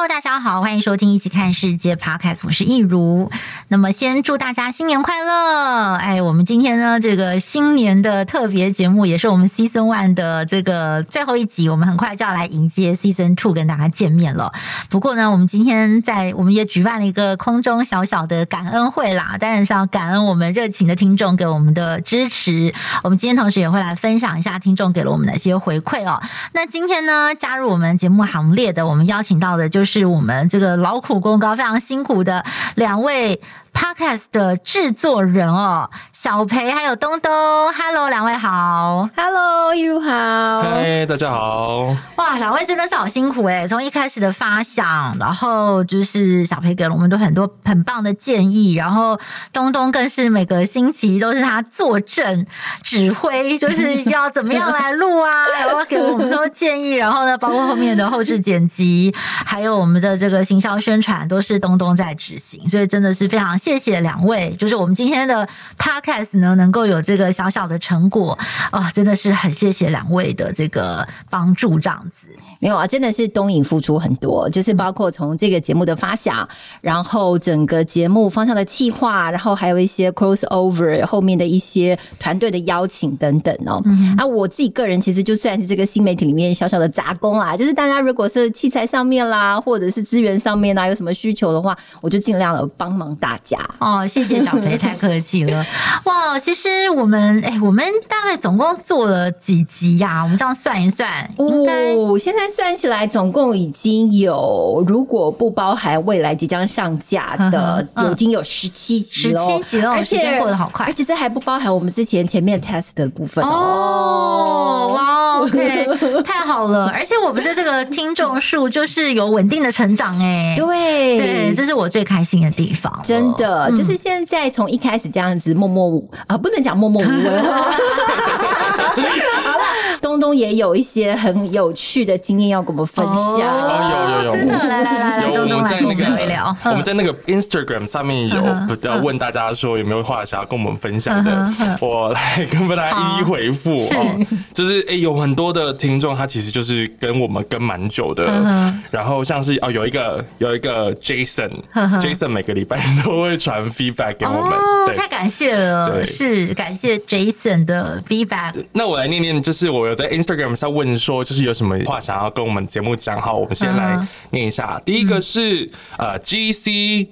Hello，大家好，欢迎收听《一起看世界》Podcast，我是易如。那么，先祝大家新年快乐！哎，我们今天呢，这个新年的特别节目，也是我们 Season One 的这个最后一集，我们很快就要来迎接 Season Two，跟大家见面了。不过呢，我们今天在我们也举办了一个空中小小的感恩会啦，当然是要感恩我们热情的听众给我们的支持。我们今天同时也会来分享一下听众给了我们哪些回馈哦。那今天呢，加入我们节目行列的，我们邀请到的就是。是我们这个劳苦功高、非常辛苦的两位。Podcast 的制作人哦，小培还有东东，Hello，两位好，Hello，一如好，嗨，大家好，哇，两位真的是好辛苦诶，从一开始的发想，然后就是小培给了我们都很多很棒的建议，然后东东更是每个星期都是他坐镇指挥，就是要怎么样来录啊，然后给我们都建议，然后呢，包括后面的后置剪辑，还有我们的这个行销宣传，都是东东在执行，所以真的是非常。谢谢两位，就是我们今天的 podcast 呢，能够有这个小小的成果啊、哦，真的是很谢谢两位的这个帮助，这样子。没有啊，真的是东影付出很多，就是包括从这个节目的发想，然后整个节目方向的企划，然后还有一些 crossover 后面的一些团队的邀请等等哦。嗯、啊，我自己个人其实就算是这个新媒体里面小小的杂工啊，就是大家如果是器材上面啦，或者是资源上面啊，有什么需求的话，我就尽量的帮忙大家。哦，谢谢小培，太客气了。哇，其实我们哎，我们大概总共做了几集呀、啊？我们这样算一算，哦，现在算起来总共已经有，如果不包含未来即将上架的，嗯、已经有十七集了。十七集了，而且过得好快，而且这还不包含我们之前前面 test 的部分哦。哦，哇，OK，太好了。而且我们的这个听众数就是有稳定的成长，哎，对，对，这是我最开心的地方，真的。呃，就是现在从一开始这样子默默无啊，不能讲默默无闻。好了，东东也有一些很有趣的经验要跟我们分享。哦，有有有，真的，来来来来，东东来跟我们聊一聊。我们在那个 Instagram 上面有要问大家说有没有话想要跟我们分享的，我来跟大家一一回复哦。就是哎，有很多的听众他其实就是跟我们跟蛮久的，然后像是哦有一个有一个 Jason，Jason 每个礼拜都会传 feedback 给我们，哦，太感谢了，是感谢 Jason 的 feedback。那我来念念，就是我有在 Instagram 上问说，就是有什么话想要跟我们节目讲，好，我们先来念一下。第一个是呃 GC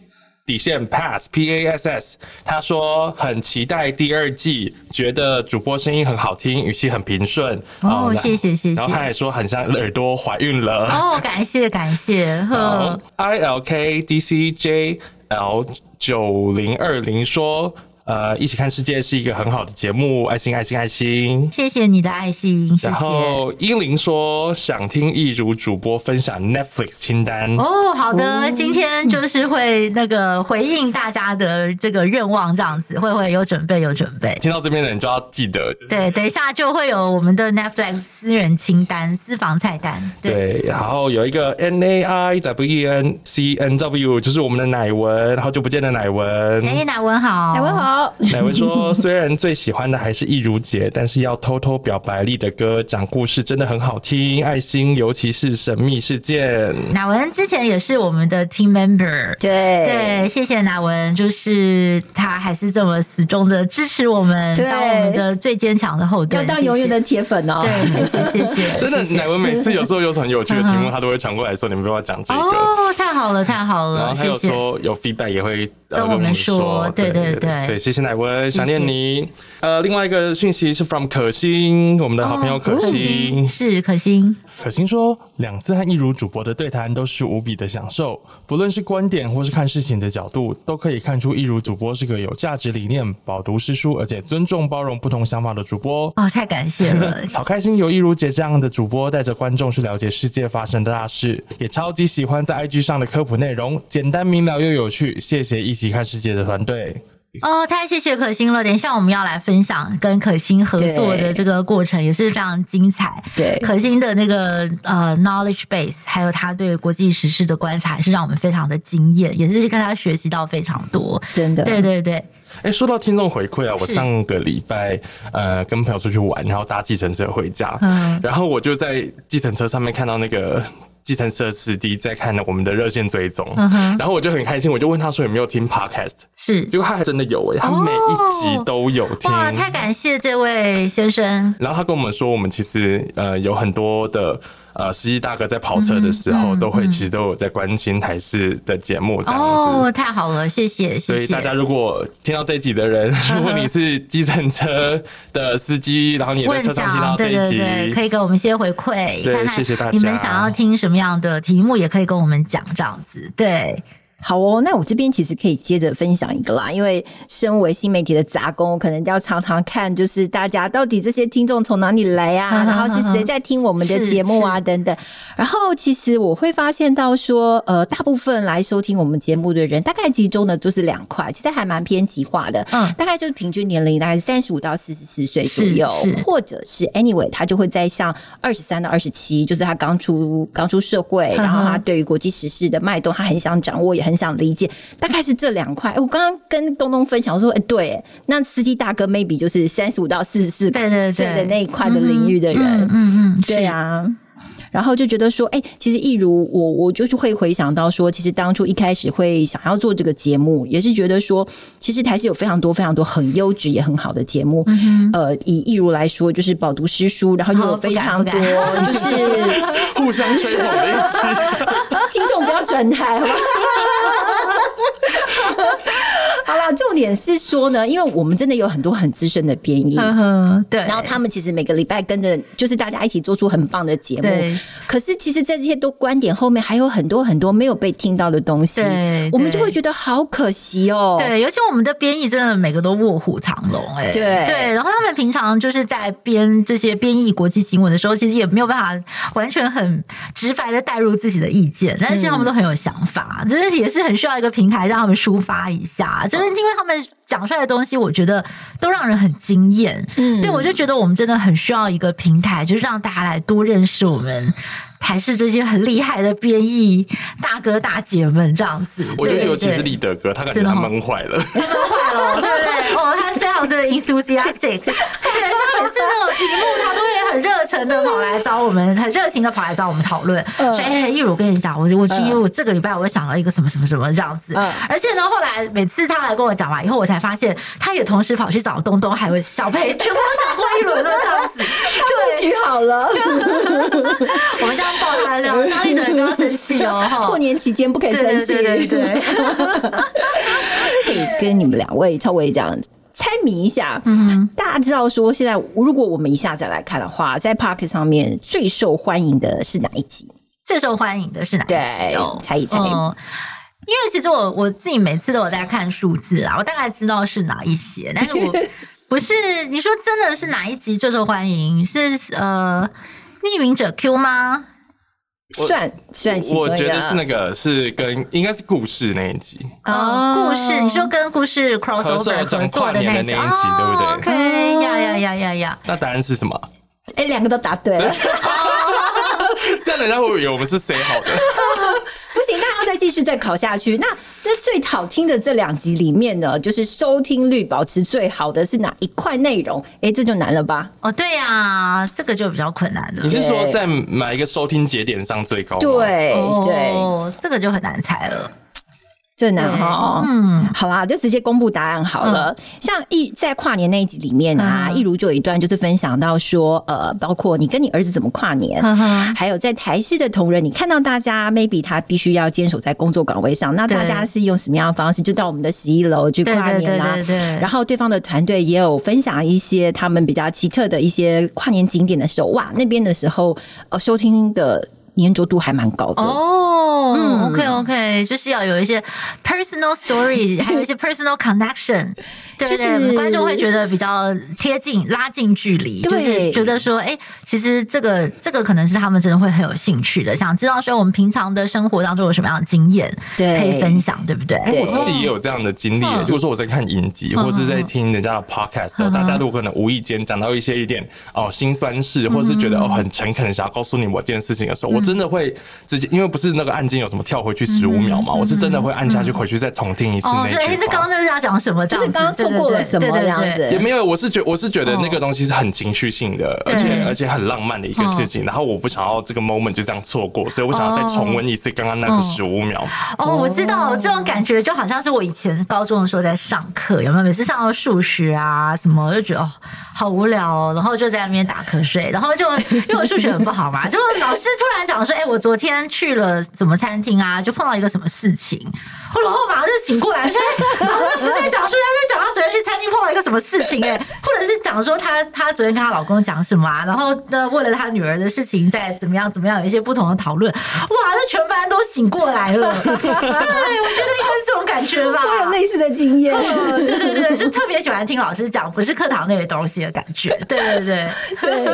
底线 Pass P A S S，他说很期待第二季，觉得主播声音很好听，语气很平顺。哦，谢谢谢谢。然后他还说很像耳朵怀孕了。哦，感谢感谢。呵，I L K D C J L 九零二零说。呃，一起看世界是一个很好的节目，爱心爱心爱心，谢谢你的爱心，谢谢。然后英灵说想听一如主播分享 Netflix 清单哦，好的，今天就是会那个回应大家的这个愿望，这样子会不会有准备有准备？听到这边的人就要记得，对，等一下就会有我们的 Netflix 私人清单、私房菜单。对，对然后有一个 N A I W E N C N W，就是我们的乃文，好久不见的乃文，哎，乃文好，乃文好。乃文说：“虽然最喜欢的还是易如姐，但是要偷偷表白力的歌讲故事真的很好听，爱心，尤其是神秘事件。”乃文之前也是我们的 team member，对对，谢谢乃文，就是他还是这么死忠的支持我们，当我们的最坚强的后盾，要当永远的铁粉哦。对，谢谢 谢谢。真的，乃文每次有时候有很有趣的题目，他都会传过来说：“你们不要讲这个。”哦，太好了，太好了。然后还有说有 feedback 也会跟我们说，对对对，所以谢谢奶文，想念你。呃，另外一个讯息是 from 可心，我们的好朋友可心，是可心。可心说，两次和一如主播的对谈都是无比的享受，不论是观点或是看事情的角度，都可以看出一如主播是个有价值理念、饱读诗书，而且尊重包容不同想法的主播。哦，太感谢了，好开心有一如姐这样的主播带着观众去了解世界发生的大事，也超级喜欢在 IG 上的科普内容，简单明了又有趣。谢谢一起看世界的团队。哦，太谢谢可心了！等一下我们要来分享跟可心合作的这个过程，也是非常精彩。对，可心的那个呃 knowledge base，还有他对国际时事的观察，是让我们非常的惊艳，也是跟他学习到非常多。真的，对对对。哎、欸，说到听众回馈啊，我上个礼拜呃跟朋友出去玩，然后搭计程车回家，嗯，然后我就在计程车上面看到那个。计程车司机在看我们的热线追踪，嗯，然后我就很开心，我就问他说有没有听 Podcast，是，结果他还真的有诶，他每一集都有听，哇，太感谢这位先生。然后他跟我们说，我们其实呃有很多的。呃，司机大哥在跑车的时候，都会其实都有在关心台视的节目这样子。哦，太好了，谢谢谢谢。所以大家如果听到这一集的人，如果你是计程车的司机，然后你也在车上听到这一集，对对对，可以给我们一些回馈。对，谢谢大家。你们想要听什么样的题目，也可以跟我们讲这样子。对。好哦，那我这边其实可以接着分享一个啦，因为身为新媒体的杂工，可能要常常看，就是大家到底这些听众从哪里来啊，然后是谁在听我们的节目啊等等。然后其实我会发现到说，呃，大部分来收听我们节目的人，大概集中的就是两块，其实还蛮偏极化的，嗯，大概就是平均年龄大概是三十五到四十四岁左右，或者是 anyway，他就会在像二十三到二十七，就是他刚出刚出社会，然后他对于国际时事的脉动，他很想掌握，也很想理解，大概是这两块。我刚刚跟东东分享说，哎，对，那司机大哥 maybe 就是三十五到四十四岁的那一块的领域的人，嗯嗯，对啊。然后就觉得说，哎，其实一如我，我就是会回想到说，其实当初一开始会想要做这个节目，也是觉得说，其实台是有非常多非常多很优质也很好的节目。嗯、呃，以一如来说，就是饱读诗书，然后又有非常多就是互相吹捧的 听众不要转台，好吗？好了，重点是说呢，因为我们真的有很多很资深的编译，嗯，对，然后他们其实每个礼拜跟着，就是大家一起做出很棒的节目。对，可是其实，在这些都观点后面，还有很多很多没有被听到的东西，对，我们就会觉得好可惜哦。对，尤其我们的编译真的每个都卧虎藏龙，哎，对对。然后他们平常就是在编这些编译国际新闻的时候，其实也没有办法完全很直白的带入自己的意见，但是现在他们都很有想法，就、嗯、是也是很需要一个平台让他们抒发一下。就是因为他们讲出来的东西，我觉得都让人很惊艳。嗯，对，我就觉得我们真的很需要一个平台，就是让大家来多认识我们台视这些很厉害的编译大哥大姐们，这样子。我觉得尤其是立德哥，他感觉他闷坏了，闷坏了，对不对？哦，他非常的 enthusiastic，对，像每次那种题目，他都会很热忱的跑来找我们，很热情的跑来找我们讨论。所以，益如我跟你讲，我我因为我这个礼拜我想到一个什么什么什么这样子，而且呢，后来每次他来跟我讲完以后，我才发现他也同时跑去找东东还有小培，全部都讲过一轮了这样子，布局好了，我们这样爆他的料，张立德不要生气哦，过年期间不可以生气，对对对，可以跟你们两位稍微这样子。猜谜一下，嗯，大家知道说现在如果我们一下再来看的话，在 Podcast 上面最受欢迎的是哪一集？最受欢迎的是哪一集？哦，猜一猜。嗯，因为其实我我自己每次都有在看数字啊，我大概知道是哪一些，但是我 不是你说真的是哪一集最受欢迎？是呃，匿名者 Q 吗？算算，我觉得是那个是跟应该是故事那一集哦，故事你说跟故事 crossover 合作的那一集，对不对？OK 呀呀呀呀呀，那答案是什么？哎，两个都答对了，这样人家会以为我们是谁好的？继续再考下去。那那最好听的这两集里面呢，就是收听率保持最好的是哪一块内容？哎，这就难了吧？哦，对呀、啊，这个就比较困难了。你是说在哪一个收听节点上最高？对对，哦，这个就很难猜了。真的哈，嗯，好啦，就直接公布答案好了。嗯、像一在跨年那一集里面啊，一、嗯、如就有一段就是分享到说，呃，包括你跟你儿子怎么跨年，嗯、还有在台视的同仁，你看到大家 maybe 他必须要坚守在工作岗位上，那大家是用什么样的方式？就到我们的十一楼去跨年啦。然后对方的团队也有分享一些他们比较奇特的一些跨年景点的时候，哇，那边的时候呃收听的。黏着度还蛮高的。哦，嗯，OK OK，就是要有一些 personal story，还有一些 personal connection，对，就是观众会觉得比较贴近，拉近距离，就是觉得说，哎，其实这个这个可能是他们真的会很有兴趣的，想知道说我们平常的生活当中有什么样的经验，对，可以分享，对不对？我自己也有这样的经历，就是说我在看影集或者是在听人家的 podcast 的时候，大家如果可能无意间讲到一些一点哦心酸事，或是觉得哦很诚恳的想要告诉你某件事情的时候，我。真的会直接，因为不是那个按键有什么跳回去十五秒嘛？我是真的会按下去回去再重听一次那句话。哦，这刚刚就是要讲什么？就是刚刚错过了什么这样子？也没有，我是觉我是觉得那个东西是很情绪性的，而且而且很浪漫的一个事情。然后我不想要这个 moment 就这样错过，所以我想要再重温一次刚刚那个十五秒。哦，我知道这种感觉就好像是我以前高中的时候在上课，有没有？每次上到数学啊什么，我就觉得哦好无聊哦，然后就在那边打瞌睡，然后就因为我数学很不好嘛，就老师突然讲说，哎，我昨天去了什么餐厅啊，就碰到一个什么事情，然后马上就醒过来，说 老师不是在讲说，他在讲他昨天去餐厅碰到一个什么事情，哎，或者是讲说他他昨天跟他老公讲什么啊，然后呢为了他女儿的事情在怎么样怎么样有一些不同的讨论，哇，那全班都醒过来了，对，我觉得应该是这种感觉吧，我有类似的经验，对对对，就特别喜欢听老师讲不是课堂那些东西的感觉，对 对对。对，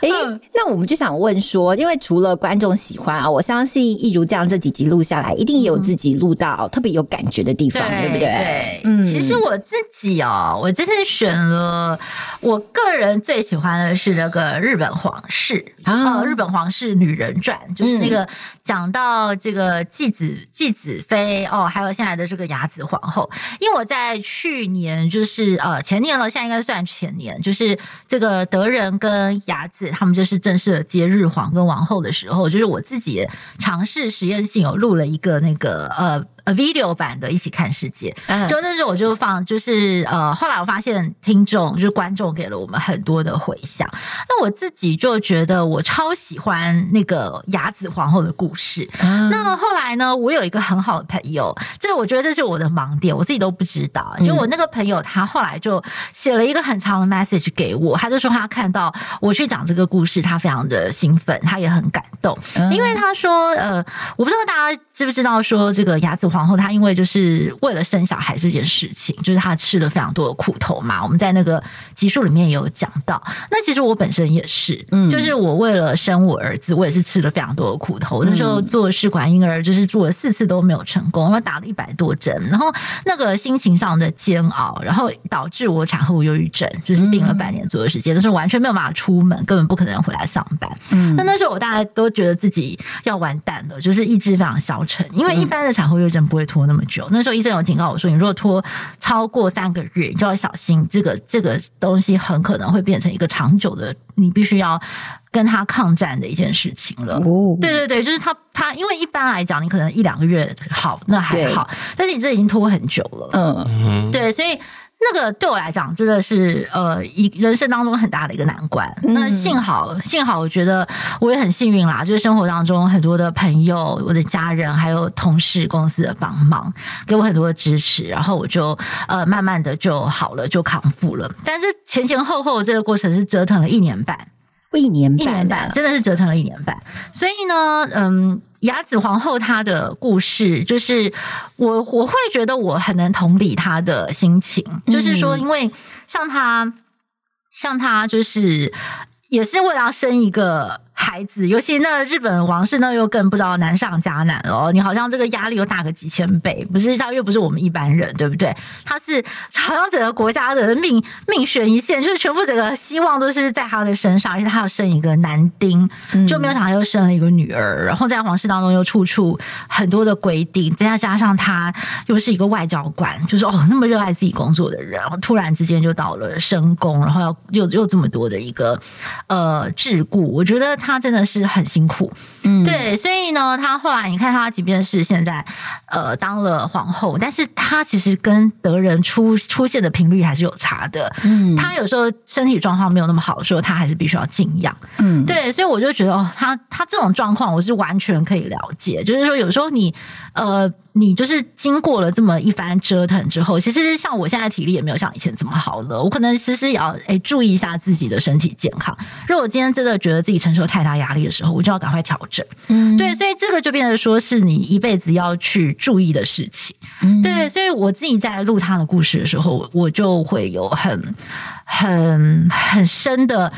哎，那我们就想问说，因为除了观众喜欢啊，我相信一如这样这几集录下来，一定也有自己录到特别有感觉的地方，对不对？对，嗯，其实我自己哦，我这次选了，我个人最喜欢的是那个日本皇室啊，日本皇室女人传，就是那个讲到这个继子继子妃哦，还有现在的这个雅子皇后，因为我在去年就是呃前年了，现在应该算前年，就是这个德仁跟雅子他们就是正式的接日皇跟王后的时候，就是我自己尝试实验性有录了一个那个呃。呃，video 版的一起看世界，就那时候我就放，就是呃，后来我发现听众就是观众给了我们很多的回响，那我自己就觉得我超喜欢那个雅子皇后的故事。嗯、那后来呢，我有一个很好的朋友，这我觉得这是我的盲点，我自己都不知道。就我那个朋友，他后来就写了一个很长的 message 给我，他就说他看到我去讲这个故事，他非常的兴奋，他也很感动，因为他说，呃，我不知道大家知不知道，说这个雅子。皇后她因为就是为了生小孩这件事情，就是她吃了非常多的苦头嘛。我们在那个集数里面也有讲到。那其实我本身也是，嗯，就是我为了生我儿子，我也是吃了非常多的苦头。那时候做试管婴儿，就是做了四次都没有成功，我打了一百多针，然后那个心情上的煎熬，然后导致我产后忧郁症，就是病了半年左右时间，但是完全没有办法出门，根本不可能回来上班。嗯，那那时候我大家都觉得自己要完蛋了，就是意志非常消沉，因为一般的产后忧郁症。不会拖那么久。那时候医生有警告我说，你如果拖超过三个月，你就要小心，这个这个东西很可能会变成一个长久的，你必须要跟他抗战的一件事情了。哦，对对对，就是他他，因为一般来讲，你可能一两个月好，那还好，但是你这已经拖很久了。嗯，对，所以。那个对我来讲真的是呃一人生当中很大的一个难关。那幸好幸好，我觉得我也很幸运啦，就是生活当中很多的朋友、我的家人还有同事、公司的帮忙，给我很多的支持，然后我就呃慢慢的就好了，就康复了。但是前前后后这个过程是折腾了一年半，一年半，一年半，真的是折腾了一年半。所以呢，嗯。雅子皇后她的故事，就是我我会觉得我很能同理她的心情，就是说，因为像她，像她，就是也是为了要生一个。孩子，尤其那日本王室那又更不知道难上加难了。你好像这个压力又大个几千倍，不是他又不是我们一般人，对不对？他是好像整个国家的命命悬一线，就是全部整个希望都是在他的身上，而且他要生一个男丁，就没有想到又生了一个女儿。然后在皇室当中又处处很多的规定，再加上他又是一个外交官，就是哦那么热爱自己工作的人，然后突然之间就到了深宫，然后要又又这么多的一个呃桎梏，我觉得他。他真的是很辛苦，嗯，对，所以呢，他后来你看他，即便是现在呃当了皇后，但是他其实跟德仁出出现的频率还是有差的，嗯，他有时候身体状况没有那么好的时候，他还是必须要静养，嗯，对，所以我就觉得哦，他他这种状况我是完全可以了解，就是说有时候你呃。你就是经过了这么一番折腾之后，其实像我现在体力也没有像以前这么好了。我可能其实也要诶注意一下自己的身体健康。如果我今天真的觉得自己承受太大压力的时候，我就要赶快调整。嗯，对，所以这个就变得说是你一辈子要去注意的事情。嗯，对，所以我自己在录他的故事的时候，我就会有很很很深的。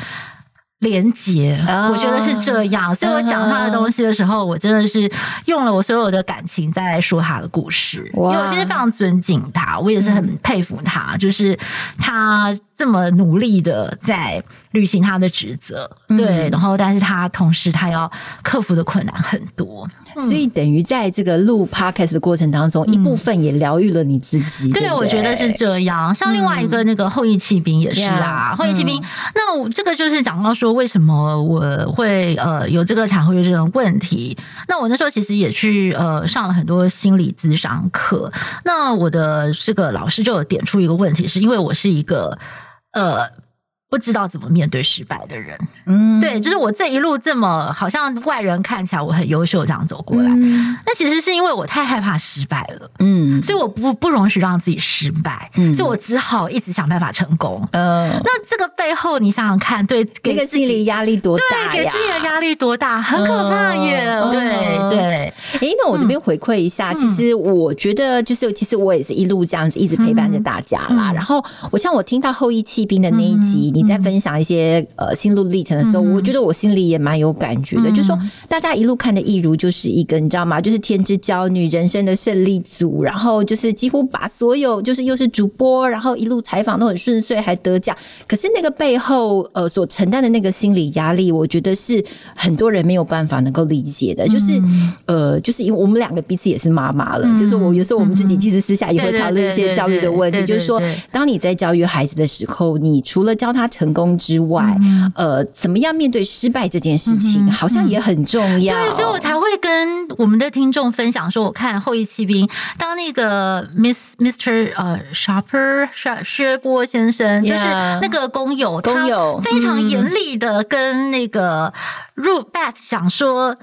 连结，我觉得是这样，所以我讲他的东西的时候，我真的是用了我所有的感情在说他的故事，因为我其实非常尊敬他，我也是很佩服他，就是他这么努力的在履行他的职责，对，然后但是他同时他要克服的困难很多。所以等于在这个录 podcast 的过程当中，嗯、一部分也疗愈了你自己。对，对对，我觉得是这样。像另外一个那个后羿骑兵也是啦，嗯、后羿骑兵。那我这个就是讲到说，为什么我会呃有这个产后忧郁症问题？那我那时候其实也去呃上了很多心理咨商课。那我的这个老师就有点出一个问题，是因为我是一个呃。不知道怎么面对失败的人，嗯，对，就是我这一路这么好像外人看起来我很优秀这样走过来，嗯，那其实是因为我太害怕失败了，嗯，所以我不不容许让自己失败，嗯，所以我只好一直想办法成功，嗯，那这个背后你想想看，对，给自己压力多大对，给自己的压力多大，很可怕耶，嗯，对对。哎，那我这边回馈一下，嗯，其实我觉得就是，其实我也是一路这样子一直陪伴着大家啦。嗯，然后我像我听到后羿弃兵的那一集，嗯，你。在分享一些呃心路历程的时候，嗯、我觉得我心里也蛮有感觉的。嗯、就是说大家一路看的益如就是一个你知道吗？就是天之骄女，人生的胜利组，然后就是几乎把所有就是又是主播，然后一路采访都很顺遂，还得奖。可是那个背后呃所承担的那个心理压力，我觉得是很多人没有办法能够理解的。就是、嗯、呃，就是因为我们两个彼此也是妈妈了，嗯、就是我有时候我们自己其实私下也会讨论一些教育的问题。就是说，当你在教育孩子的时候，你除了教他成功之外，嗯、呃，怎么样面对失败这件事情，嗯、好像也很重要。对，所以我才会跟我们的听众分享说，我看后翼弃兵，当那个 Miss Mr 呃 Sharper 薛薛波先生就是那个工友，工友非常严厉的跟那个 Ruth Beth 讲说。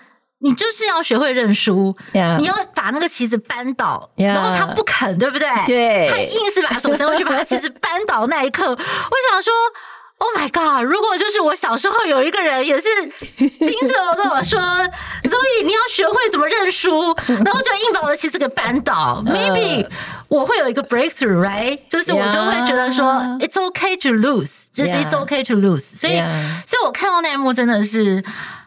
你就是要学会认输.你要把那个旗子扳倒.然后他不肯，对不对？对，他硬是把手伸过去把旗子扳倒那一刻，我想说，Oh my God！如果就是我小时候有一个人也是盯着我跟我说，Zoe，你要学会怎么认输，然后就硬把我的旗子给扳倒，Maybe 我会有一个 breakthrough，right？就是我就会觉得说. It's okay to lose，就是 It's okay to lose。所以，所以我看到那一幕真的是。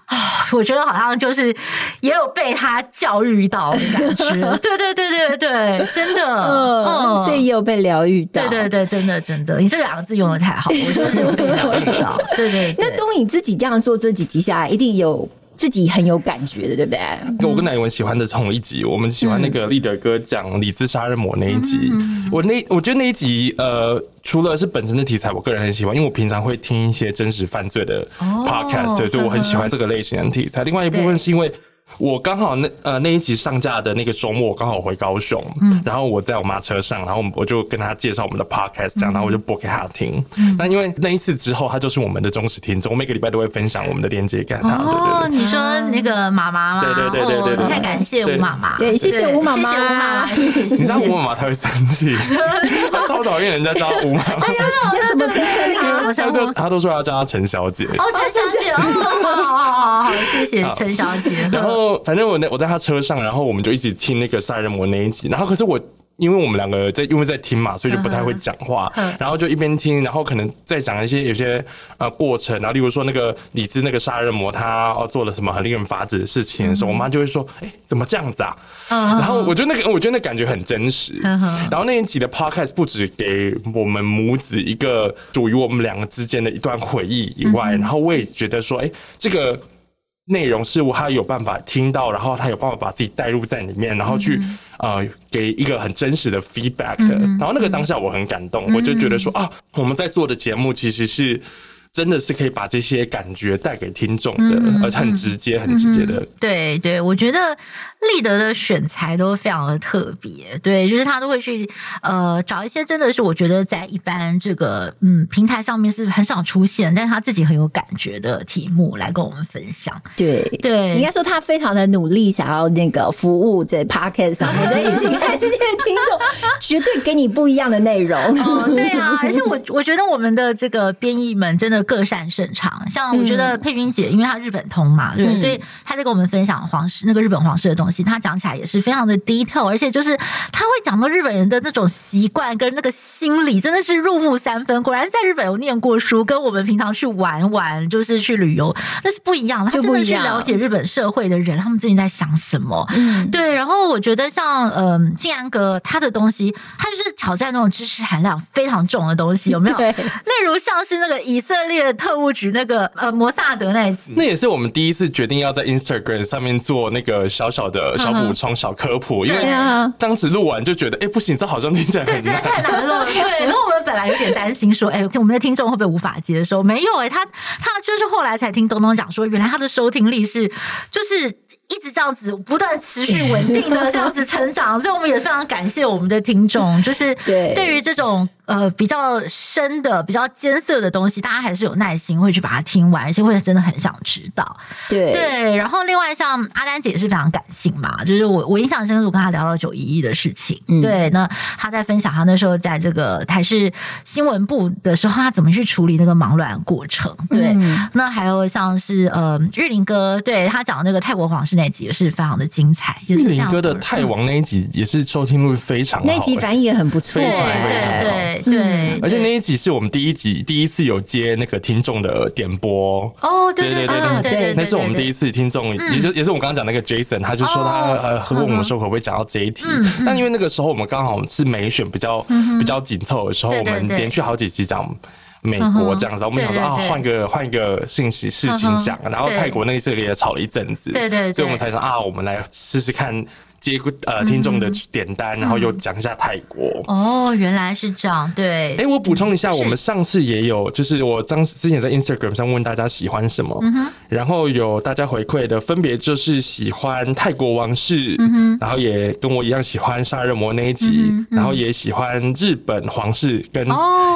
啊，我觉得好像就是也有被他教育到的感觉，对对对对对，真的，嗯，所以也有被疗愈到，对对对，真的真的，你这两个字用的太好，我就是有被疗愈到，对对，对。那东影自己这样做这几集下来，一定有。自己很有感觉的，对不对？我跟乃文喜欢的同一集，我们喜欢那个立德哥讲李兹杀人魔那一集。我那我觉得那一集，呃，除了是本身的题材，我个人很喜欢，因为我平常会听一些真实犯罪的 podcast，所以我很喜欢这个类型的题材。另外一部分是因为。我刚好那呃那一集上架的那个周末，我刚好回高雄，嗯，然后我在我妈车上，然后我就跟她介绍我们的 podcast，这样，然后我就播给她听。那因为那一次之后，她就是我们的忠实听众，我每个礼拜都会分享我们的链接给她。哦，你说那个妈妈吗？对对对对对，太感谢吴妈妈，对，谢谢吴妈妈，谢谢吴妈妈，谢谢。你知道吴妈妈她会生气，她超讨厌人家叫她吴妈妈。怎么称呼她？她都她都说要叫她陈小姐。哦，陈小姐，好好好好，谢谢陈小姐。然后。反正我那我在他车上，然后我们就一起听那个杀人魔那一集，然后可是我因为我们两个在因为在听嘛，所以就不太会讲话，然后就一边听，然后可能在讲一些有些呃过程，然后例如说那个李子那个杀人魔他做了什么很令人发指的事情的时候，我妈就会说，哎，怎么这样子啊？然后我觉得那个我觉得那感觉很真实，然后那一集的 podcast 不止给我们母子一个属于我们两个之间的一段回忆以外，然后我也觉得说，哎，这个。内容是我他有办法听到，然后他有办法把自己带入在里面，然后去呃给一个很真实的 feedback，然后那个当下我很感动，我就觉得说啊，我们在做的节目其实是真的是可以把这些感觉带给听众的，而且很直接、很直接的。对对，我觉得立德的选材都非常的特别，对，就是他都会去呃找一些真的是我觉得在一般这个嗯平台上面是很少出现，但是他自己很有感觉的题目来跟我们分享。对对，应该说他非常的努力，想要那个服务在 Podcast 上面，在一起看世界的听众，绝对给你不一样的内容。哦，对啊，而且我我觉得我们的这个编译们真的。各擅胜长，像我觉得佩君姐，因为她日本通嘛，对，所以她在跟我们分享皇室那个日本皇室的东西，她讲起来也是非常的 detail，而且就是她会讲到日本人的那种习惯跟那个心理，真的是入木三分。果然在日本有念过书，跟我们平常去玩玩，就是去旅游，那是不一样的。他真的去了解日本社会的人，他们最近在想什么。嗯，对。然后我觉得像嗯静安阁他的东西，他就是挑战那种知识含量非常重的东西，有没有？例如像是那个以色列。特务局那个呃摩萨德那一集，那也是我们第一次决定要在 Instagram 上面做那个小小的小补充、小科普，因为当时录完就觉得，哎，不行，这好像听起来很难，对，实在太难了。对，然后我们本来有点担心说，哎，我们的听众会不会无法接受？没有，哎，他他就是后来才听东东讲说，原来他的收听力是就是一直这样子不断持续稳定的这样子成长，所以我们也非常感谢我们的听众，就是对对于这种。呃，比较深的、比较艰涩的东西，大家还是有耐心会去把它听完，而且会真的很想知道。对对，然后另外像阿丹姐也是非常感性嘛，就是我我印象深刻，我跟她聊到九一一的事情。嗯、对，那她在分享她那时候在这个台视新闻部的时候，她怎么去处理那个忙乱过程。对，嗯、那还有像是呃玉林哥，对他讲的那个泰国皇室那集也是非常的精彩。玉林哥的泰王那一集也是收听率非常好，那集反应也很不错，非常非常好。对。对，而且那一集是我们第一集第一次有接那个听众的点播。哦，对对对对对，那是我们第一次听众，也就也是我刚刚讲那个 Jason，他就说他呃问我们说可不可以讲到这一题，但因为那个时候我们刚好是美选比较比较紧凑的时候，我们连续好几集讲美国这样子，我们想说啊换个换一个信息事情讲，然后泰国那一次也吵了一阵子，对对，所以我们才说啊，我们来试试看。接呃听众的点单，然后又讲一下泰国。哦，原来是这样，对。哎，我补充一下，我们上次也有，就是我当时之前在 Instagram 上问大家喜欢什么，然后有大家回馈的，分别就是喜欢泰国王室，然后也跟我一样喜欢杀人魔那一集，然后也喜欢日本皇室，跟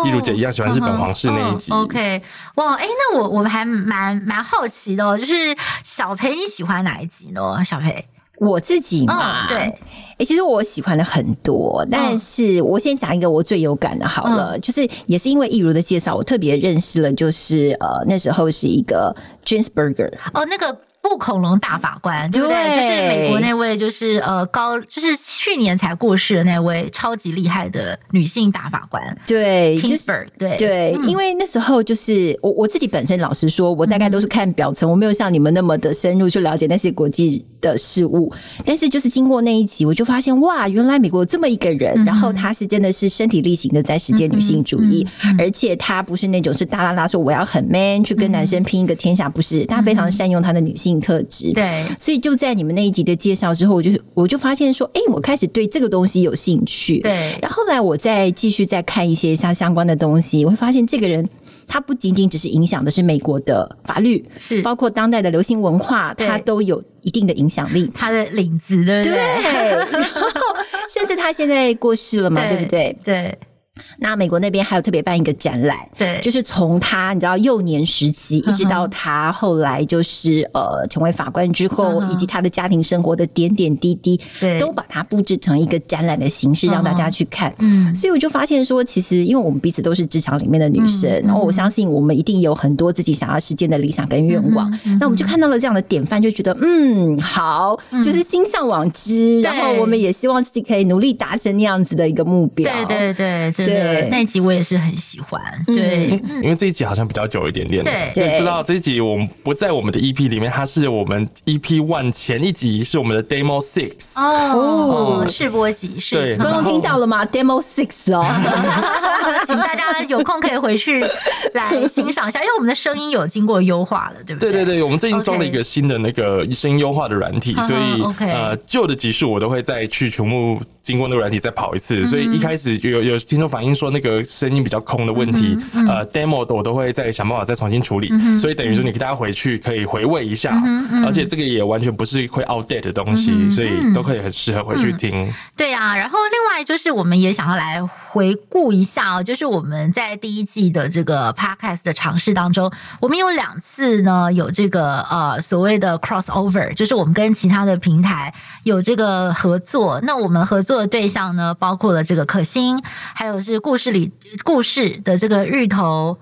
一如姐一样喜欢日本皇室那一集。OK，哇，哎，那我我们还蛮蛮好奇的，哦就是小裴你喜欢哪一集呢？小培。我自己嘛，对，哎、欸，其实我喜欢的很多，但是我先讲一个我最有感的，好了，嗯、就是也是因为益如的介绍，我特别认识了，就是呃那时候是一个 Ginsburger 哦，那个。布恐龙大法官，对不对？对，就是美国那位，就是呃高，就是去年才过世的那位超级厉害的女性大法官。对，Ginsburg，对对，因为那时候就是我我自己本身，老实说，我大概都是看表层，我没有像你们那么的深入去了解那些国际的事物。但是就是经过那一集，我就发现哇，原来美国有这么一个人，然后他是真的是身体力行的在实践女性主义，而且他不是那种是大啦啦说我要很 man 去跟男生拼一个天下，不是，他非常善用他的女性。特质。对，所以就在你们那一集的介绍之后，我就我就发现说，哎、欸，我开始对这个东西有兴趣。对，然后后来我再继续再看一些相相关的东西，我会发现这个人他不仅仅只是影响的是美国的法律，是包括当代的流行文化，它都有一定的影响力。它的领子对不对？对，然后甚至他现在过世了嘛，对，对不对？对。那美国那边还有特别办一个展览，对，就是从他你知道幼年时期一直到他后来就是呃成为法官之后，以及他的家庭生活的点点滴滴，对，都把它布置成一个展览的形式让大家去看。嗯，所以我就发现说，其实因为我们彼此都是职场里面的女生，然后我相信我们一定有很多自己想要实现的理想跟愿望。那我们就看到了这样的典范，就觉得嗯好，就是心向往之，然后我们也希望自己可以努力达成那样子的一个目标。对对对。对，那一集我也是很喜欢。对，因为这一集好像比较久一点点。对，不知道这一集我们不在我们的 EP 里面，它是我们 EP One 前一集是我们的 Demo Six 哦，试播集是。对，刚刚听到了吗？Demo Six 哦，请大家有空可以回去来欣赏一下，因为我们的声音有经过优化了，对不对？对对对，我们最近装了一个新的那个声音优化的软体，所以 呃旧的集数我都会再去全部经过那个软体再跑一次，所以一开始有有听众。反映说那个声音比较空的问题，呃，demo 的我都会再想办法再重新处理。嗯、所以等于说你给大家回去可以回味一下，而且这个也完全不是会 outdate 的东西，嗯、所以都可以很适合回去听。嗯、对啊，然后另外就是我们也想要来回顾一下哦，就是我们在第一季的这个 podcast 的尝试当中，我们有两次呢有这个呃所谓的 crossover，就是我们跟其他的平台有这个合作。那我们合作的对象呢，包括了这个可心，还有是故事里故事的这个芋头。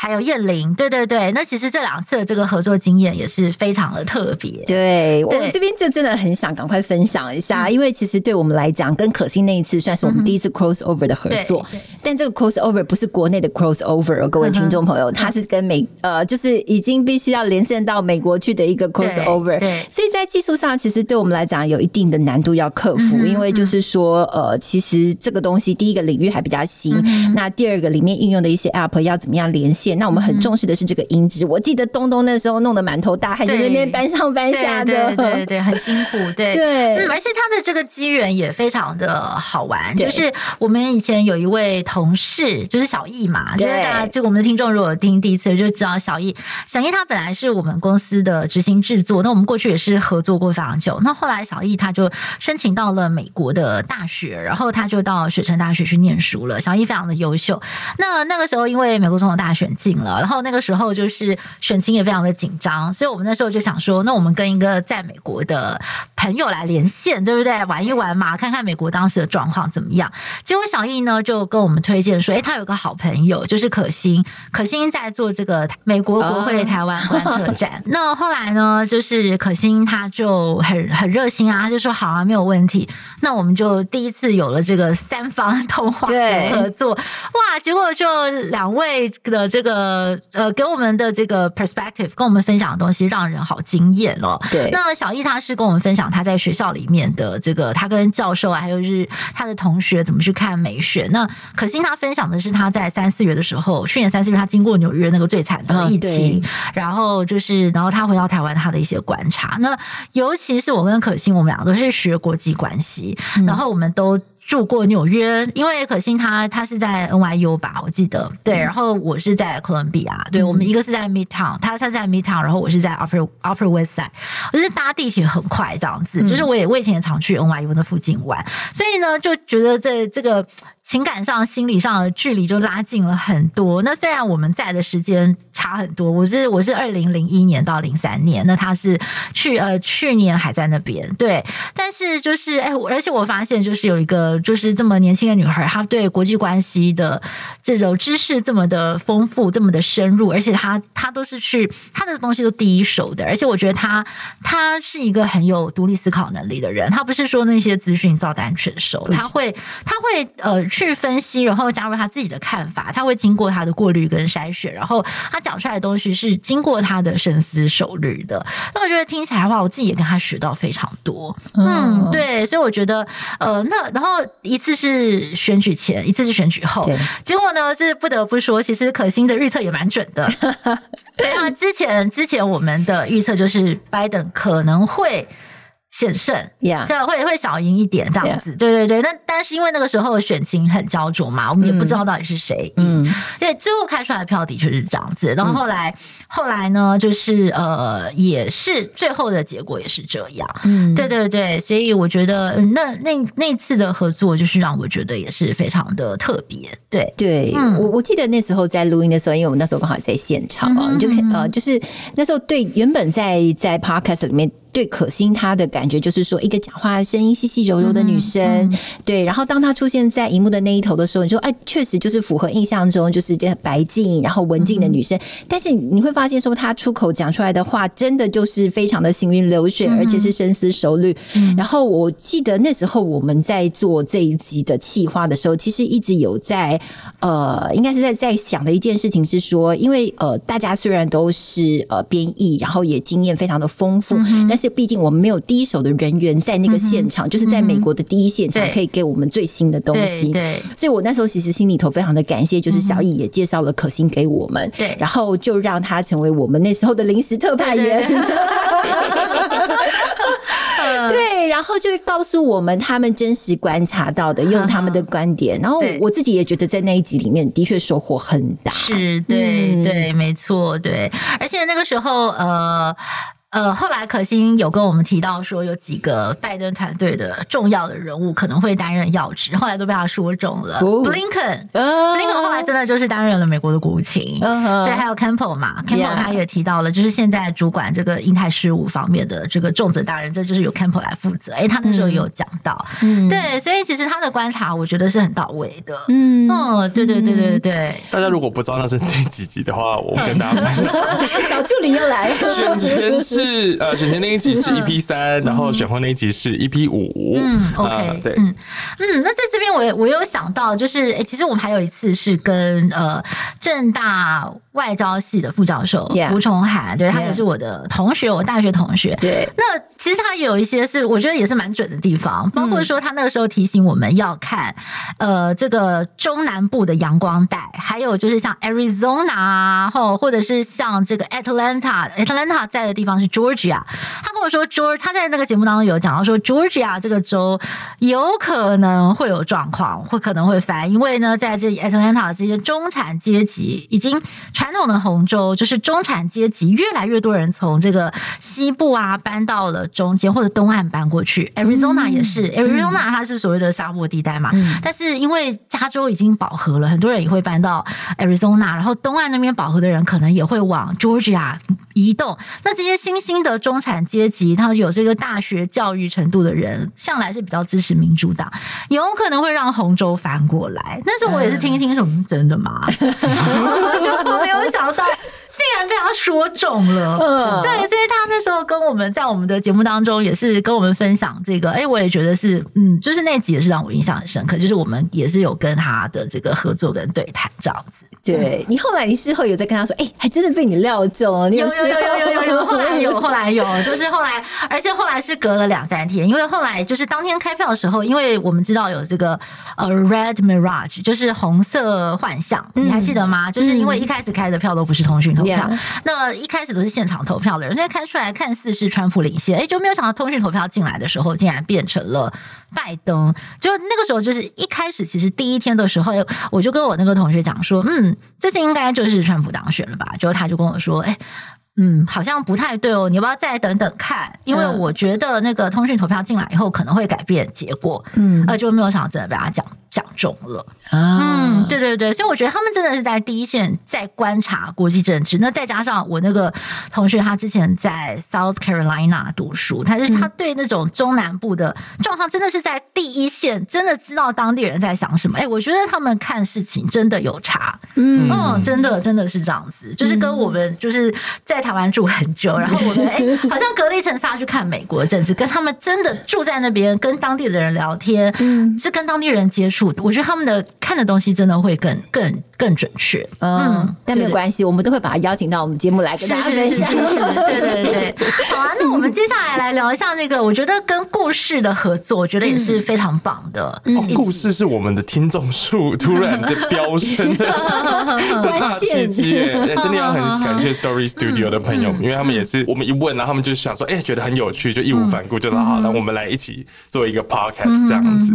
还有燕玲，对对对，那其实这两次的这个合作经验也是非常的特别。对，对我们这边就真的很想赶快分享一下，嗯、因为其实对我们来讲，跟可心那一次算是我们第一次 crossover 的合作。嗯、但这个 crossover 不是国内的 crossover，各位听众朋友，它、嗯、是跟美呃，就是已经必须要连线到美国去的一个 crossover。对，所以在技术上，其实对我们来讲有一定的难度要克服，嗯、因为就是说，呃，其实这个东西第一个领域还比较新，嗯、那第二个里面应用的一些 app 要怎么样连线？那我们很重视的是这个音质。我记得东东那时候弄得满头大汗，在那边搬上搬下的，对对，对对，很辛苦，对对。嗯，而且他的这个机缘也非常的好玩，就是我们以前有一位同事，就是小易嘛，就是大家就我们的听众如果听第一次就知道小易，小易他本来是我们公司的执行制作，那我们过去也是合作过非常久。那后来小易他就申请到了美国的大学，然后他就到雪城大学去念书了。小易非常的优秀。那那个时候因为美国总统大选进了，然后那个时候就是选情也非常的紧张，所以我们那时候就想说，那我们跟一个在美国的朋友来连线，对不对？玩一玩嘛，看看美国当时的状况怎么样。结果小易呢就跟我们推荐说，哎，他有个好朋友，就是可心，可心在做这个美国国会台湾观测站。Uh. 那后来呢，就是可心他就很很热心啊，他就说好啊，没有问题。那我们就第一次有了这个三方通话的合作，哇！结果就两位的这个呃，给我们的这个 perspective，跟我们分享的东西，让人好惊艳哦。对，那小易他是跟我们分享他在学校里面的这个，他跟教授啊，还有是他的同学怎么去看美选。那可心他分享的是他在三四月的时候，去年三四月他经过纽约那个最惨的疫情，哦、然后就是然后他回到台湾他的一些观察。那尤其是我跟可心，我们俩都是学国际关系，嗯、然后我们都。住过纽约，因为可心他他是在 NYU 吧，我记得。对，然后我是在哥伦比亚，对，我们一个是在 Midtown，他他在 Midtown，然后我是在 Upper Upper West Side，我就是搭地铁很快这样子，就是我也我以前也常去 NYU 那附近玩，所以呢就觉得这这个。情感上、心理上的距离就拉近了很多。那虽然我们在的时间差很多，我是我是二零零一年到零三年，那他是去呃去年还在那边，对。但是就是哎，而且我发现就是有一个就是这么年轻的女孩，她对国际关系的这种知识这么的丰富，这么的深入，而且她她都是去她的东西都第一手的，而且我觉得她她是一个很有独立思考能力的人，她不是说那些资讯照单全收，她会她会呃。去分析，然后加入他自己的看法，他会经过他的过滤跟筛选，然后他讲出来的东西是经过他的深思熟虑的。那我觉得听起来的话，我自己也跟他学到非常多。嗯，对，所以我觉得，呃，那然后一次是选举前，一次是选举后，结果呢，就是不得不说，其实可心的预测也蛮准的。对啊，之前之前我们的预测就是拜登可能会。险胜，Yeah. 对，会会小赢一点这样子.对对对。那但是因为那个时候选情很焦灼嘛，我们也不知道到底是谁赢。嗯，因为最后开出来的票的确是这样子。然后后来、嗯、后来呢，就是呃，也是最后的结果也是这样。嗯，对对对。所以我觉得那那那次的合作，就是让我觉得也是非常的特别。对对，嗯、我我记得那时候在录音的时候，因为我们那时候刚好在现场啊，你、嗯、就可以呃，就是那时候对原本在在 Podcast 里面。对可心，她的感觉就是说，一个讲话声音细细柔柔的女生，嗯嗯、对。然后当她出现在荧幕的那一头的时候，你说，哎，确实就是符合印象中就是这白净然后文静的女生。嗯、但是你会发现，说她出口讲出来的话，真的就是非常的行云流水，嗯、而且是深思熟虑。嗯、然后我记得那时候我们在做这一集的企划的时候，其实一直有在呃，应该是在在想的一件事情是说，因为呃，大家虽然都是呃编译，然后也经验非常的丰富，嗯、但是且毕竟我们没有第一手的人员在那个现场，就是在美国的第一现场，可以给我们最新的东西。对，所以我那时候其实心里头非常的感谢，就是小易也介绍了可心给我们，对，然后就让他成为我们那时候的临时特派员。对，然后就告诉我们他们真实观察到的，用他们的观点。然后我自己也觉得在那一集里面的确收获很大。是，对，嗯、对，没错，对。而且那个时候，呃。呃，后来可心有跟我们提到说，有几个拜登团队的重要的人物可能会担任要职，后来都被他说中了。布林肯，布林肯后来真的就是担任了美国的国务卿。Uh-huh. 对，还有 Campbell 嘛，Campbell 他也提到了，就是现在主管这个印太事务方面的这个重责大人，这就是由 Campbell 来负责。哎，他那时候也有讲到，嗯，对，所以其实他的观察，我觉得是很到位的。嗯，哦，对对对对对。大家如果不知道那是第几集的话，我跟大家分享。小助理又来了。是呃，选前那一集是 EP 三，然后选后那一集是 EP 五。嗯，OK，对，嗯嗯，那在这边我也我有想到，就是哎、欸，其实我们还有一次是跟呃正大外交系的副教授吴崇涵，对，他也是我的同学，我大学同学。对，那其实他有一些是我觉得也是蛮准的地方，包括说他那个时候提醒我们要看呃这个中南部的阳光带，还有就是像 Arizona 啊，或或者是像这个 Atlanta，Atlanta 在的地方是 Georgia。他跟我说，Georgia 他在那个节目当中有讲到说，Georgia 这个州有可能会有状况，会可能会翻，因为呢，在这 Atlanta 这些中产阶级已经传统的红州，就是中产阶级越来越多人从这个西部啊搬到了中间或者东岸搬过去。Arizona 也是、嗯、，Arizona 它是所谓的沙漠地带嘛、嗯，但是因为加州已经饱和了，很多人也会搬到 Arizona，然后东岸那边饱和的人可能也会往 Georgia 移动。那这些新兴的中产阶级，他有这个大学教育程度的人，向来是比较支持民主党，有可能会让红州翻过来。但是我也是听一听，说真的吗？就没有想到。竟然被他说中了，嗯，对，所以他那时候跟我们在我们的节目当中也是跟我们分享这个，哎，我也觉得是，嗯，就是那集也是让我印象很深刻，就是我们也是有跟他的这个合作跟对谈这样子。对，你后来你事后有在跟他说，哎，还真的被你料中，你有有有有有有，后来有后来有，就是后来，而且后来是隔了两三天，因为后来就是当天开票的时候，因为我们知道有这个呃 Red Mirage，就是红色幻象，你还记得吗？就是因为一开始开的票都不是通讯投。票，那一开始都是现场投票的人，现在看出来看似是川普领先，哎，就没有想到通讯投票进来的时候，竟然变成了拜登。就那个时候，就是一开始其实第一天的时候，我就跟我那个同学讲说，嗯，这次应该就是川普当选了吧？就他就跟我说，哎，嗯，好像不太对哦，你要不要再等等看？因为我觉得那个通讯投票进来以后可能会改变结果。嗯，呃，就没有想到真的被他讲。讲中了啊！嗯，对对对，所以我觉得他们真的是在第一线在观察国际政治。那再加上我那个同学，他之前在 South Carolina 读书，他就是他对那种中南部的状况，真的是在第一线，真的知道当地人在想什么。哎，我觉得他们看事情真的有差。嗯，嗯，真的真的是这样子，就是跟我们就是在台湾住很久，然后我们 哎，好像隔了一层纱去看美国的政治，跟他们真的住在那边，跟当地的人聊天，嗯，是跟当地人接触。我觉得他们的看的东西真的会更更更准确，嗯，但没有关系，我们都会把他邀请到我们节目来跟大家分享。对对对，好啊，那我们接下来来聊一下那个，我觉得跟故事的合作，我觉得也是非常棒的。嗯，故事是我们的听众数突然在飙升的大契机，真的要很感谢 Story Studio 的朋友，因为他们也是我们一问，然后他们就想说，哎，觉得很有趣，就义无反顾，就说好，那我们来一起做一个 Podcast 这样子。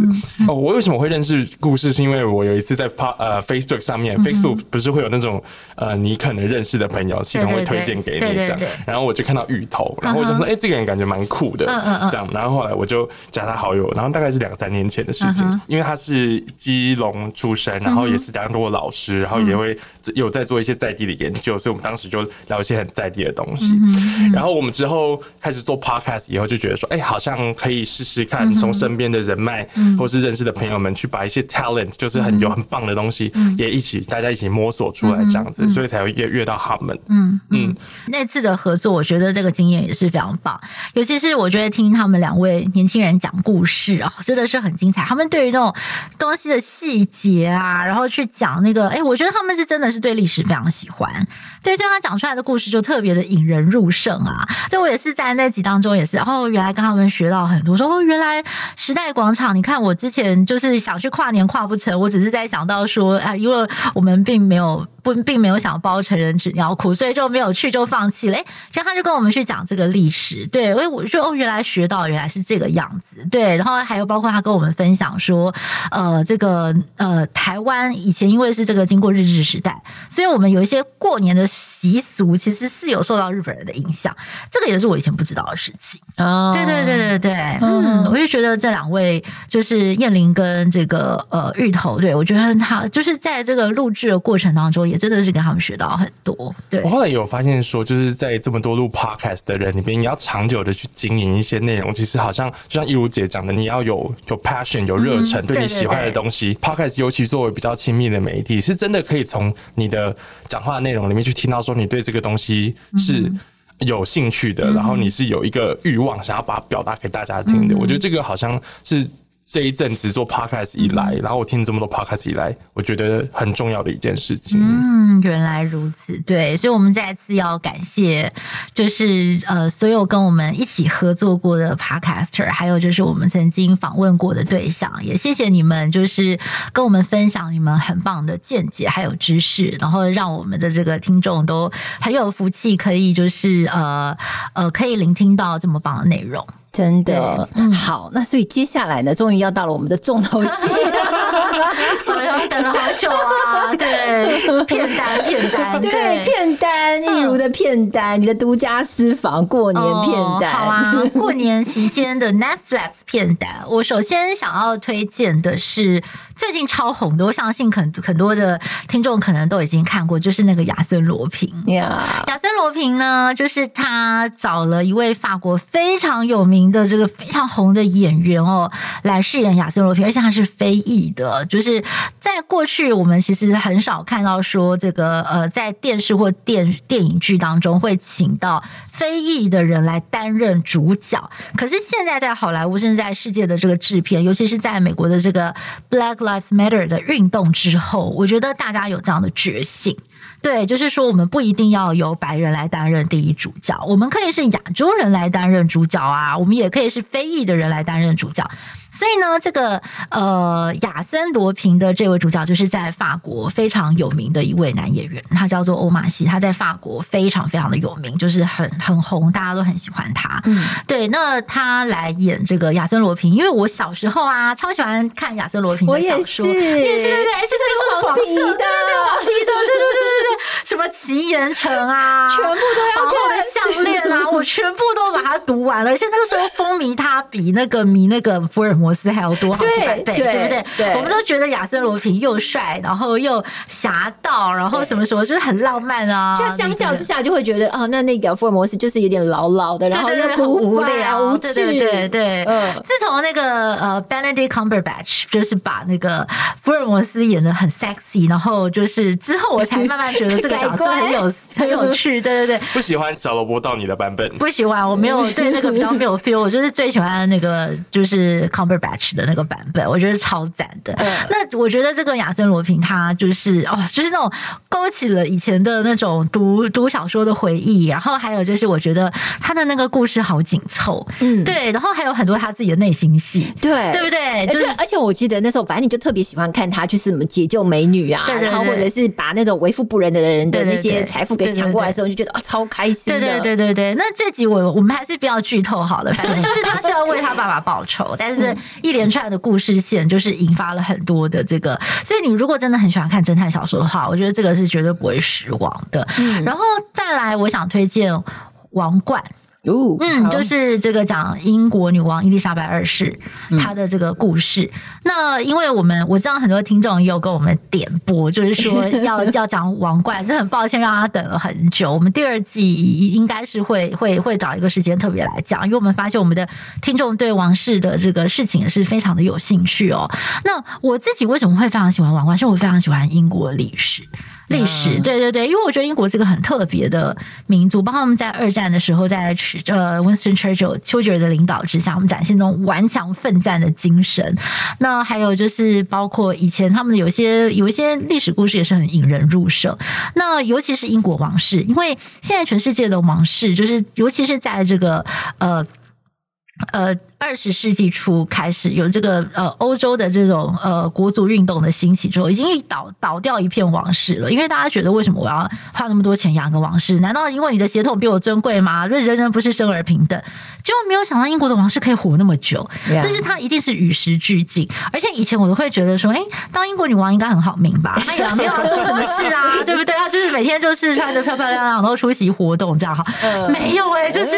哦，我为什么会认识故事？是因为我有一次在 Pa 呃 Facebook 上面。Facebook 不是会有那种呃，你可能认识的朋友，系统会推荐给你这样，然后我就看到芋头，然后我就说，哎，这个人感觉蛮酷的，这样，然后后来我就加他好友，然后大概是两三年前的事情，因为他是基隆出身，然后也是当过老师，然后也会有在做一些在地的研究，所以我们当时就聊一些很在地的东西，然后我们之后开始做 Podcast 以后，就觉得说，哎，好像可以试试看，从身边的人脉或是认识的朋友们去把一些 talent，就是很有很棒的东西，也一起。大家一起摸索出来这样子，嗯嗯、所以才会约约到他们。嗯嗯，嗯那次的合作，我觉得这个经验也是非常棒，尤其是我觉得听他们两位年轻人讲故事啊、哦，真的是很精彩。他们对于那种东西的细节啊，然后去讲那个，哎，我觉得他们是真的是对历史非常喜欢。对，所以他讲出来的故事就特别的引人入胜啊。对，我也是在那集当中也是，哦，原来跟他们学到很多，说哦，原来时代广场，你看我之前就是想去跨年跨不成，我只是在想到说，啊，因为我们并没有。不，并没有想包成人纸尿裤，所以就没有去，就放弃了。哎，其实他就跟我们去讲这个历史，对，因为我说哦，原来学到原来是这个样子，对。然后还有包括他跟我们分享说，呃，这个呃，台湾以前因为是这个经过日治时代，所以我们有一些过年的习俗其实是有受到日本人的影响，这个也是我以前不知道的事情。哦，对对对对对，嗯，我就觉得这两位就是燕玲跟这个呃芋头，对我觉得他就是在这个录制的过程当中。真的是跟他们学到很多。对，我后来有发现说，就是在这么多录 podcast 的人里边，你要长久的去经营一些内容，其实好像就像一如姐讲的，你要有有 passion 有热忱，对你喜欢的东西。podcast 尤其作为比较亲密的媒体，是真的可以从你的讲话内容里面去听到说你对这个东西是有兴趣的，然后你是有一个欲望想要把它表达给大家听的。我觉得这个好像是。这一阵子做 podcast 以来，然后我听这么多 podcast 以来，我觉得很重要的一件事情。嗯，原来如此，对，所以我们再次要感谢，就是呃，所有跟我们一起合作过的 podcaster，还有就是我们曾经访问过的对象，也谢谢你们，就是跟我们分享你们很棒的见解还有知识，然后让我们的这个听众都很有福气，可以就是呃呃，可以聆听到这么棒的内容。真的、嗯、好，那所以接下来呢，终于要到了我们的重头戏。我要等了好久啊！对，片单片单，对，对片单，一如的片单，嗯、你的独家私房过年片单、哦，好啊！过年期间的 Netflix 片单，我首先想要推荐的是最近超红的，我相信很很多的听众可能都已经看过，就是那个亚森罗平。呀，亚森罗平呢，就是他找了一位法国非常有名。的这个非常红的演员哦，来饰演亚森罗平，而且他是非裔的。就是在过去，我们其实很少看到说这个呃，在电视或电电影剧当中会请到非裔的人来担任主角。可是现在在好莱坞，甚至在世界的这个制片，尤其是在美国的这个 Black Lives Matter 的运动之后，我觉得大家有这样的觉醒。对，就是说，我们不一定要由白人来担任第一主角，我们可以是亚洲人来担任主角啊，我们也可以是非裔的人来担任主角。所以呢，这个呃，亚森罗平的这位主角就是在法国非常有名的一位男演员，他叫做欧马西，他在法国非常非常的有名，就是很很红，大家都很喜欢他。嗯，对。那他来演这个亚森罗平，因为我小时候啊，超喜欢看亚森罗平的小说，也是，对对对，就是那个黄皮的，对对对，黄皮的，对对对对对，什么奇岩城啊，全部都要看，皇后的项链啊，我全部都把它读完了。而且那个时候风靡他比那个迷那个福尔摩。摩斯还要多好几百倍，对，对，对不对？对，我们都觉得亚森罗平又帅，然后又侠盗，然后什么什么，就是很浪漫啊。就相较之下，就会觉得哦，那那个福尔摩斯就是有点老老的，然后又很无聊、无趣。对对对，嗯。自从那个呃，Benedict Cumberbatch 就是把那个福尔摩斯演的很 sexy，然后就是之后我才慢慢觉得这个角色 很有很有趣。对对对，不喜欢小罗伯到你的版本，不喜欢，我没有对那个比较没有 feel，我就是最喜欢那个就是 Cumber。Batch 的那个版本，我觉得超赞的。嗯、那我觉得这个亚森罗平，他就是哦，就是那种勾起了以前的那种读读小说的回忆。然后还有就是，我觉得他的那个故事好紧凑，嗯，对。然后还有很多他自己的内心戏，对，对不对？就是而且我记得那时候，反正你就特别喜欢看他，就是什么解救美女啊，对对对，然后或者是把那种为富不仁的人的那些财富给抢过来的时候，就觉得啊、哦，超开心。对对对对对。那这集我我们还是不要剧透好了，反正就是他是要为他爸爸报仇，但是。一连串的故事线就是引发了很多的这个，所以你如果真的很喜欢看侦探小说的话，我觉得这个是绝对不会失望的。嗯，然后再来，我想推荐《王冠》。哦，嗯，就是这个讲英国女王伊丽莎白二世她的这个故事。嗯、那因为我们我知道很多听众也有跟我们点播，就是说 要要讲王冠，就很抱歉让他等了很久。我们第二季应该是会会会找一个时间特别来讲，因为我们发现我们的听众对王室的这个事情也是非常的有兴趣哦。那我自己为什么会非常喜欢王冠？是我非常喜欢英国历史。历史，对对对，因为我觉得英国是个很特别的民族，包括他们在二战的时候，在呃 Winston Churchill 丘吉尔的领导之下，我们展现那种顽强奋战的精神。那还有就是包括以前他们有些有一些历史故事也是很引人入胜。那尤其是英国王室，因为现在全世界的王室，就是尤其是在这个呃呃。二十世纪初开始有这个呃欧洲的这种呃国足运动的兴起之后，已经倒倒掉一片王室了。因为大家觉得为什么我要花那么多钱养个王室？难道因为你的血统比我尊贵吗？人人人不是生而平等？结果没有想到英国的王室可以活那么久，但是他一定是与时俱进。而且以前我都会觉得说，哎，当英国女王应该很好命吧？她也没有要做什么事啊，对不对？她就是每天就是穿的漂漂亮亮，然后出席活动这样哈。没有哎、欸，就是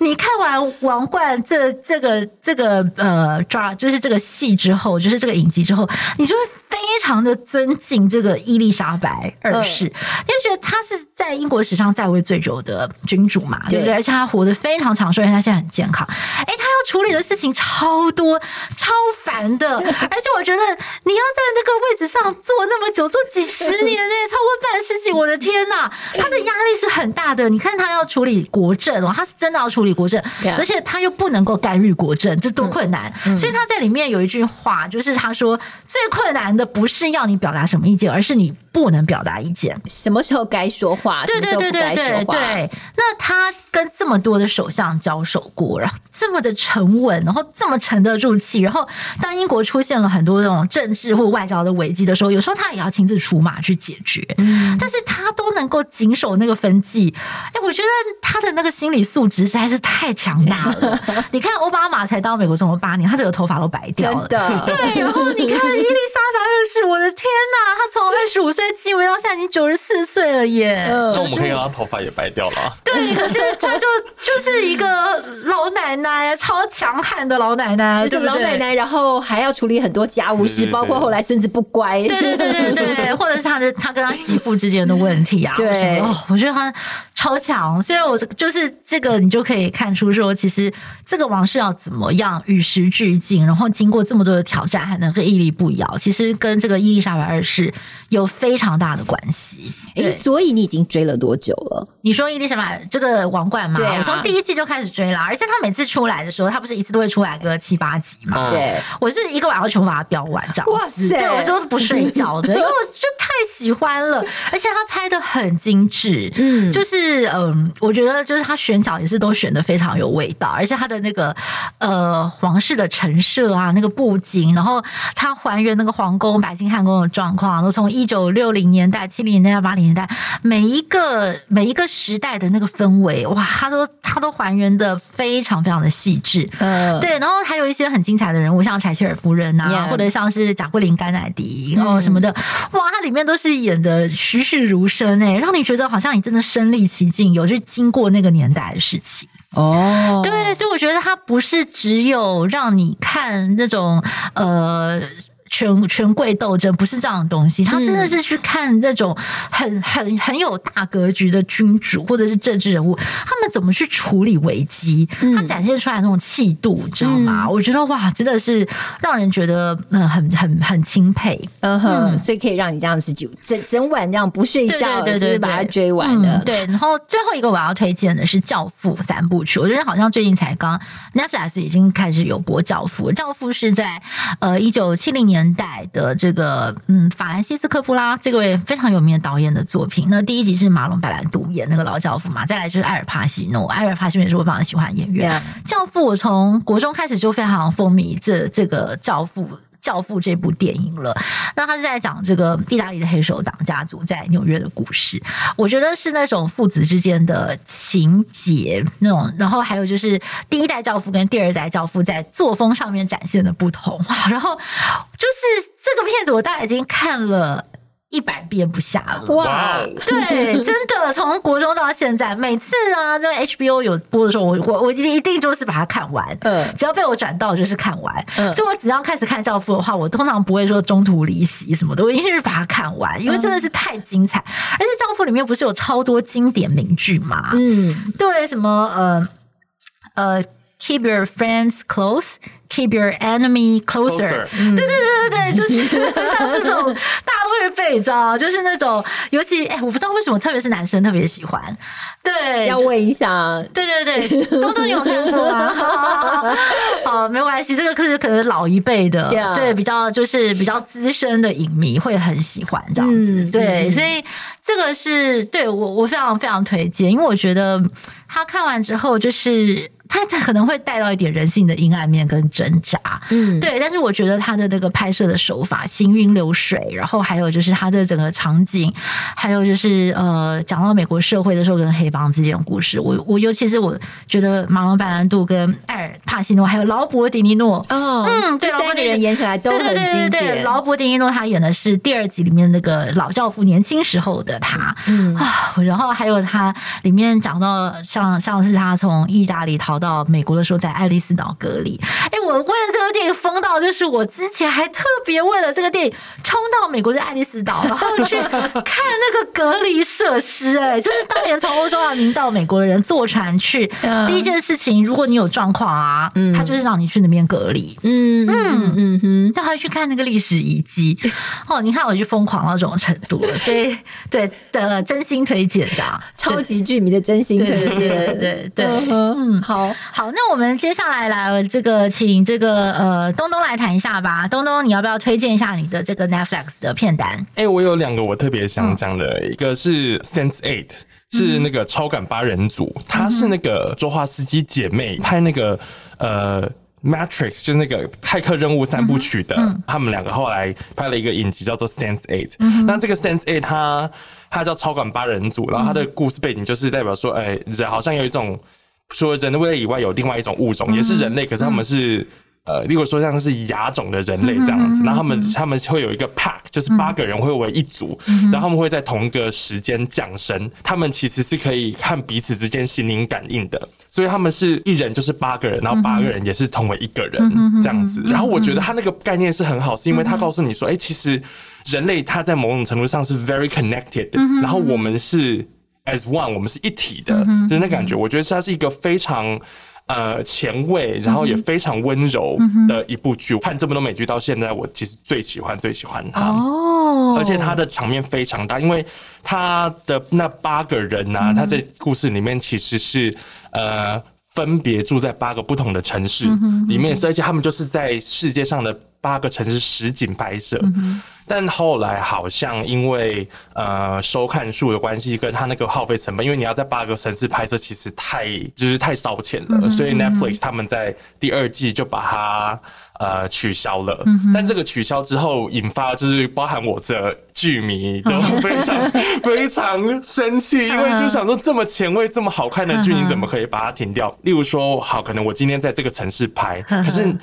你看完王冠这这个。这个呃抓就是这个戏之后，就是这个影集之后，你就非常的尊敬这个伊丽莎白二世，因为觉得她是在英国史上在位最久的君主嘛，对不对？而且她活得非常长寿，而且她现在很健康。哎，她要处理的事情超多、超烦的，而且我觉得你要在那个位置上坐那么久，坐几十年呢，超过半世纪，我的天呐，她的压力是很大的。你看她要处理国政哦，她是真的要处理国政，而且她又不能够干预国政。这多困难！所以他在里面有一句话，就是他说最困难的不是要你表达什么意见，而是你不能表达意见。什么时候该说话？对对对对对对。那他跟这么多的首相交手过，然后这么的沉稳，然后这么沉得住气，然后当英国出现了很多这种政治或外交的危机的时候，有时候他也要亲自出马去解决。嗯，但是他都能够谨守那个分际。哎，我觉得他的那个心理素质实在是太强大了。你看奥巴马才当美国总统八年，他整个头发都白掉了。对，然后你看伊丽莎白二世，我的天哪，他从二十五岁继位到现在已经九十四岁了耶。嗯，就我们可以让他头发也白掉了。对，可是他就就是一个老奶奶，超强悍的老奶奶，就是老奶奶，然后还要处理很多家务事，包括后来孙子不乖。对对对对对，或者是他的他跟他媳妇之间的问题啊。对，哦，我觉得他超强。所以我就是这个，你就可以看出说，其实这个王室要怎么样与时俱进，然后经过这么多的挑战，还能够屹立不摇，其实跟这个伊丽莎白二世有非常大的关系。哎，所以你已经追了多久了？你说伊丽莎白这个王冠吗？对、啊，我从第一季就开始追了，而且他每次出来的时候，他不是一次都会出来个七八集嘛？对，我是一个晚上全部把它飙完，这样子。哇塞！对，我就是不睡觉的，因为我就太喜欢了，而且他拍的很精致，嗯，就是嗯，我觉得就是他选角也是都选的非常有味道，而且他的那个呃皇室的陈设啊，那个布景，然后他还原那个皇宫白金汉宫的状况，都从一九六零年代、七零年代、八零年代每一个每一个时代的那个氛围，哇，他都他都还原的非常非常的细致，嗯，对，然后还有一些很精彩的人物，像柴契尔夫人啊，Yeah. 或者像是贾桂林甘乃迪哦什么的，哇，他里面都是演的栩栩如生哎，让你觉得好像你真的身历其境，有是经过那个年代的事情哦，对，所以我觉得它不是只有让你看那种呃。权权贵斗争不是这样的东西，他真的是去看那种很很很有大格局的君主或者是政治人物，他们怎么去处理危机，他展现出来那种气度，你知道吗？嗯、我觉得哇，真的是让人觉得嗯很很很钦佩，嗯哼，所以可以让你这样子就整整晚这样不睡觉，对对对对，就是把它追完的、嗯。对，然后最后一个我要推荐的是《教父》三部曲，我觉得好像最近才刚 Netflix 已经开始有播《教父》，《教父》是在呃一九七零年。年代的这个嗯，法兰西斯科夫拉这个位非常有名的导演的作品。那第一集是马龙白兰度演那个老教父嘛，再来就是艾尔帕西诺，艾尔帕西诺也是我非常喜欢的演员。教父我从国中开始就非常风靡这这个教父。教父这部电影了，那他是在讲这个意大利的黑手党家族在纽约的故事。我觉得是那种父子之间的情节那种，然后还有就是第一代教父跟第二代教父在作风上面展现的不同。然后就是这个片子，我大概已经看了一百遍不下了。哇，对，真的从国中到现在，每次啊，这个 HBO 有播的时候，我我我一定就是把它看完。嗯，只要被我转到就是看完。嗯，所以我只要开始看《教父》的话，我通常不会说中途离席什么的，我一定是把它看完，因为真的是太精彩。而且《教父》里面不是有超多经典名句嘛？嗯，对，什么呃呃。Keep your friends close, keep your enemy closer。对对对对对，就是 像这种大家都会背，你知道就是那种，尤其哎，我不知道为什么，特别是男生特别喜欢。对，要问一下。对对对，东东你有看过吗？好，没关系，这个是可能老一辈的.对，比较就是比较资深的影迷会很喜欢这样子。嗯、对，所以这个是对我我非常非常推荐，因为我觉得他看完之后就是。他可能会带到一点人性的阴暗面跟挣扎，嗯，对。但是我觉得他的那个拍摄的手法行云流水，然后还有就是他的整个场景，还有就是呃，讲到美国社会的时候跟黑帮之间的故事，我我尤其是我觉得马龙白兰度跟艾尔帕西诺还有劳勃迪尼诺，哦，嗯，这三个人演起来都很经典。劳勃迪尼诺他演的是第二集里面那个老教父年轻时候的他，嗯啊，然后还有他里面讲到像像是他从意大利逃。到美国的时候，在爱丽丝岛隔离。哎，我为了这个电影疯到，就是我之前还特别为了这个电影冲到美国的爱丽丝岛，然后去看那个隔离设施。哎，就是当年从欧洲啊，您到美国的人坐船去，第一件事情，如果你有状况啊，嗯，他就是让你去那边隔离。嗯嗯嗯哼，让他去看那个历史遗迹。哦，你看我就疯狂到这种程度了，所以 对的，真心推荐的，超级剧迷的真心推荐，对对对，对，嗯，好。好，那我们接下来来这个，请这个呃东东来谈一下吧。东东，你要不要推荐一下你的这个 Netflix 的片单？哎、欸，我有两个我特别想讲的、嗯，一个是 Sense Eight，是那个超感八人组，他、嗯、是那个周华斯基姐妹拍那个呃 Matrix，就是那个骇客任务三部曲的，嗯、他们两个后来拍了一个影集叫做 Sense Eight、嗯。那这个 Sense Eight 它它叫超感八人组，然后它的故事背景就是代表说，哎、欸，人好像有一种。除了人类以外，有另外一种物种，也是人类，可是他们是呃，例如说像是亚种的人类这样子。然后他们他们会有一个 pack，就是八个人会为一组，然后他们会在同一个时间降生。他们其实是可以看彼此之间心灵感应的，所以他们是一人就是八个人，然后八个人也是同为一个人这样子。然后我觉得他那个概念是很好，是因为他告诉你说，哎，其实人类他在某种程度上是 very connected，然后我们是。As one，我们是一体的，嗯、就是那感觉。我觉得它是一个非常呃前卫，然后也非常温柔的一部剧。嗯、看这么多美剧到现在，我其实最喜欢最喜欢它。哦，而且它的场面非常大，因为它的那八个人呐、啊，他、嗯、在故事里面其实是呃分别住在八个不同的城市里面，而且他们就是在世界上的八个城市实景拍摄。嗯但后来好像因为呃收看数的关系，跟他那个耗费成本，因为你要在八个城市拍摄，其实太就是太烧钱了，嗯，所以 Netflix 他们在第二季就把它呃取消了，嗯。但这个取消之后，引发就是包含我这剧迷都非常 非常生气，因为就想说这么前卫、这么好看的剧，你怎么可以把它停掉？例如说，好，可能我今天在这个城市拍，可是。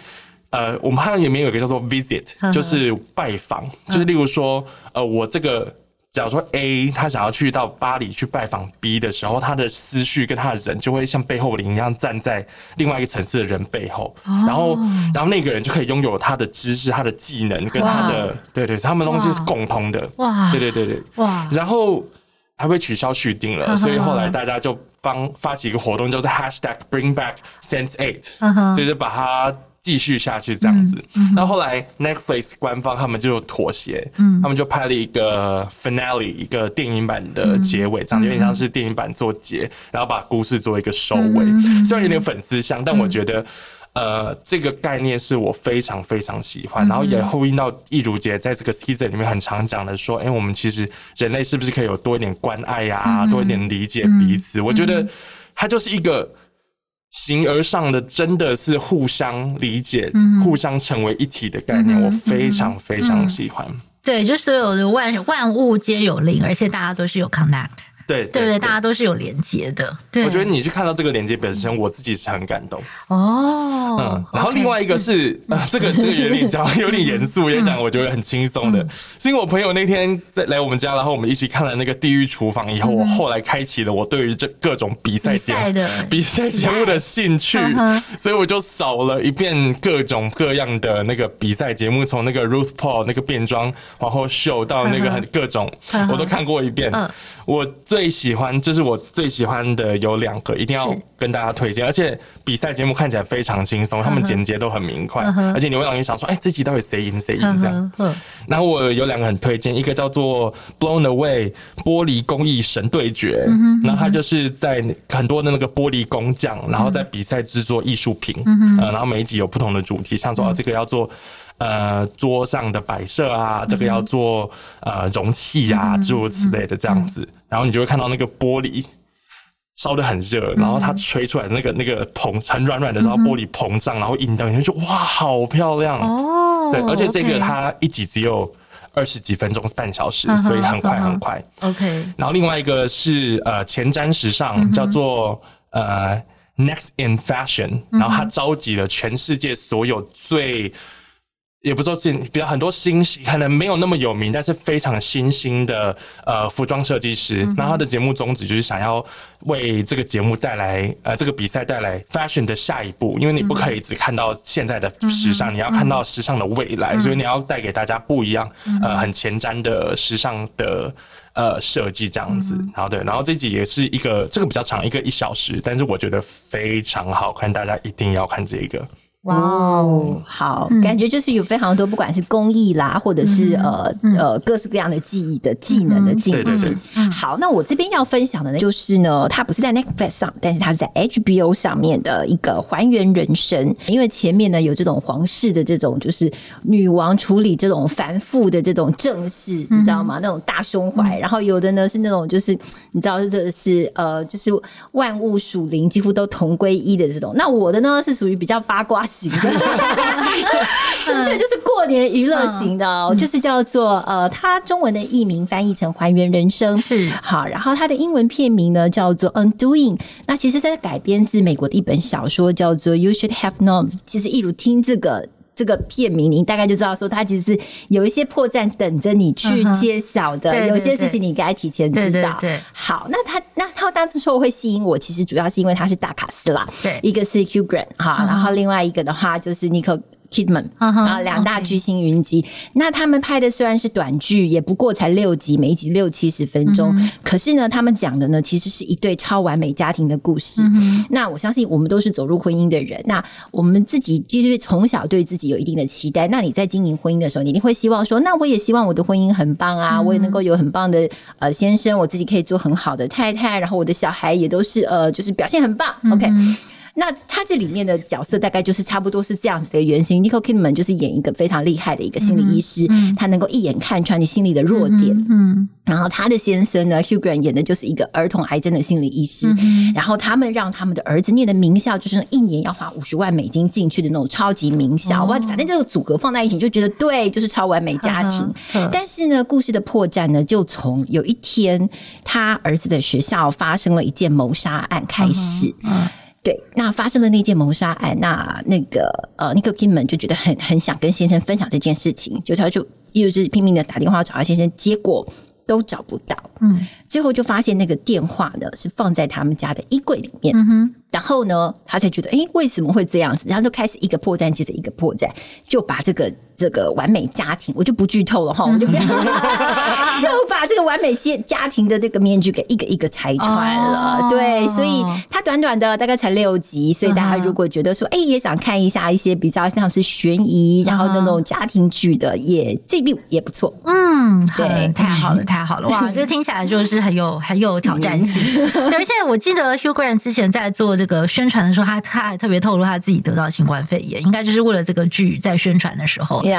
呃，我们好像里面有一个叫做 visit，就是拜访，就是例如说，呃，我这个假如说 A 他想要去到巴黎去拜访 B 的时候，他的思绪跟他的人就会像背后灵一样站在另外一个城市的人背后，然后，然后那个人就可以拥有他的知识、他的技能跟他的，对对，他们东西是共通的，哇，对对对对，哇，然后还会取消续订了，所以后来大家就帮发起一个活动，叫做 hashtag Bring Back Sense Eight，就是把它。继续下去这样子，那、嗯、后来 Netflix 官方他们就妥协、嗯，他们就拍了一个 finale，一个电影版的结尾，长得有点像是电影版做结，然后把故事做一个收尾。嗯、虽然有点粉丝像，但我觉得，呃，这个概念是我非常非常喜欢，然后也呼应到易如姐在这个 season 里面很常讲的说，哎、欸，我们其实人类是不是可以有多一点关爱呀、啊，多一点理解彼此？我觉得它就是一个。形而上的真的是互相理解、嗯、互相成为一体的概念，嗯、我非常非常喜欢。对，就所有的万万物皆有灵，而且大家都是有 connect。对对不对？大家都是有连接的。对，我觉得你去看到这个连接本身，我自己是很感动。哦，嗯，然后另外一个是呃，这个这个有点讲 有点严肃，也讲我觉得很轻松的，是因为我朋友那天在来我们家，然后我们一起看了那个《地狱厨房》以后，我后来开启了我对于这各种比赛节目比赛节目的兴趣，所以我就扫了一遍各种各样的那个比赛节目，从那个 Ruth Paul 那个变装皇后秀到那个很各种，我都看过一遍。我最喜欢，就是我最喜欢的有两个，一定要跟大家推荐。而且比赛节目看起来非常轻松，他们剪接都很明快，而且你会让你想说，哎，这集到底谁赢谁赢这样。然后我有两个很推荐，一个叫做《Blown Away》玻璃工艺神对决，然后它就是在很多的那个玻璃工匠，然后在比赛制作艺术品，呃，然后每一集有不同的主题，像说这个要做。呃，桌上的摆设啊，这个要做呃容器啊，诸如此类的这样子，然后你就会看到那个玻璃烧的很热，然后它吹出来的那个那个膨很软软的，然后玻璃膨胀，然后印到你就哇，好漂亮。哦！对，而且这个它一集只有二十几分钟，半小时，所以很快很快。OK。然后另外一个是呃前瞻时尚，叫做呃 Next in Fashion，然后它召集了全世界所有最也不说近，比较很多新可能没有那么有名，但是非常新兴的呃服装设计师。那、他的节目宗旨就是想要为这个节目带来呃这个比赛带来 fashion 的下一步，因为你不可以只看到现在的时尚，嗯、你要看到时尚的未来，嗯、所以你要带给大家不一样呃很前瞻的时尚的呃设计这样子。嗯、哼然后对，然后这集也是一个这个比较长，一个一小时，但是我觉得非常好看，大家一定要看这一个。哇哦，好，嗯、感觉就是有非常多，不管是工艺啦，或者是、嗯、呃呃各式各样的技艺的技能的进步。好，那我这边要分享的呢，就是呢，它不是在 Netflix 上，但是它是在 HBO 上面的一个还原人生。因为前面呢有这种皇室的这种，就是女王处理这种繁复的这种政事，嗯、你知道吗？那种大胸怀，嗯、然后有的呢是那种就是你知道这是，是呃就是万物属灵，几乎都同归一的这种。那我的呢是属于比较八卦。型的，纯粹就是过年娱乐型的，哦，就是叫做呃，它中文的译名翻译成《还原人生》是。好，然后它的英文片名呢叫做《Undoing》，那其实在改编自美国的一本小说，叫做《You Should Have Known》。其实一如听这个这个片名，你大概就知道说，它其实是有一些破绽等着你去揭晓的，uh. 有些事情你该提前知道。对，对，对，好，那它那它当时说会吸引我，其实主要是因为它是大卡司啦，对，一个是 Hugh Grant 哈，uh. 然后另外一个的话就是 Nicole Kidman 啊，两大巨星云集。Uh. 那他们拍的虽然是短剧，也不过才六集，每一集六七十分钟。Uh. 可是呢，他们讲的呢，其实是一对超完美家庭的故事。Uh. 那我相信我们都是走入婚姻的人，那我们自己就是从小对自己有一定的期待。那你在经营婚姻的时候，你一定会希望说，那我也希望我的婚姻很棒啊，uh. 我也能够有很棒的呃先生，我自己可以做很好的太太，然后我的小孩也都是呃，就是表现很棒。Uh. OK。那他这里面的角色大概就是差不多是这样子的原型。Nicole Kidman 就是演一个非常厉害的一个心理医师，嗯嗯、他能够一眼看穿你心里的弱点。嗯，嗯然后他的先生呢，Hugh Grant 演的就是一个儿童癌症的心理医师。嗯、然后他们让他们的儿子念的名校，就是一年要花五十万美金进去的那种超级名校。哇、哦，反正这个组合放在一起，就觉得对，就是超完美家庭。呵呵但是呢，故事的破绽呢，就从有一天他儿子的学校发生了一件谋杀案开始。嗯嗯对，那发生了那件谋杀案，那那个呃，Nicole Kidman 就觉得很很想跟先生分享这件事情，就他就又是拼命的打电话找他先生，结果都找不到，嗯，最后就发现那个电话呢是放在他们家的衣柜里面，嗯哼，然后呢，他才觉得，哎，为什么会这样子？然后就开始一个破绽接着一个破绽，就把这个。这个完美家庭，我就不剧透了哈，我就不要，就把这个完美家家庭的这个面具给一个一个拆穿了。哦、对，所以它短短的大概才六集，所以大家如果觉得说，哎、欸，也想看一下一些比较像是悬疑，然后那种家庭剧的，也这部也不错。嗯，对，太好了，太好了，哇，这个听起来就是很有很有挑战性。而且我记得 Hugh Grant 之前在做这个宣传的时候，他他还特别透露他自己得到新冠肺炎，应该就是为了这个剧在宣传的时候。对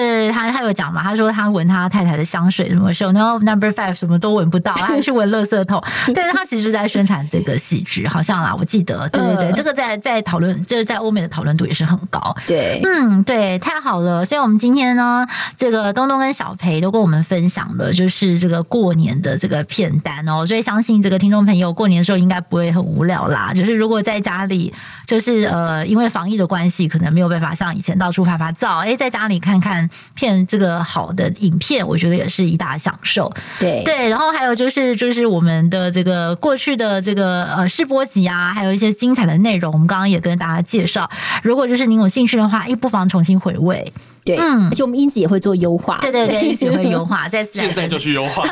对对，他他有讲嘛？他说他闻他太太的香水什么时候，然后 Number Five 什么都闻不到，他还去闻垃圾桶。但是他其实是在宣传这个戏剧，好像啦，我记得，对对对，呃、这个在在讨论，就是在欧美的讨论度也是很高。对，嗯，对，太好了。所以我们今天呢，这个东东跟小裴都跟我们们分享了，就是这个过年的这个片单哦。所以相信这个听众朋友过年的时候应该不会很无聊啦。就是如果在家里，就是呃，因为防疫的关系，可能没有办法像以前到处发发照。哎，在家里看看片这个好的影片，我觉得也是一大享受。对对，然后还有就是就是我们的这个过去的这个呃试播集啊，还有一些精彩的内容，我们刚刚也跟大家介绍。如果就是您有兴趣的话，哎，不妨重新回味。对，嗯，而且我们音质也会做优化。对对对，音质会 优化，再次现在就去优化。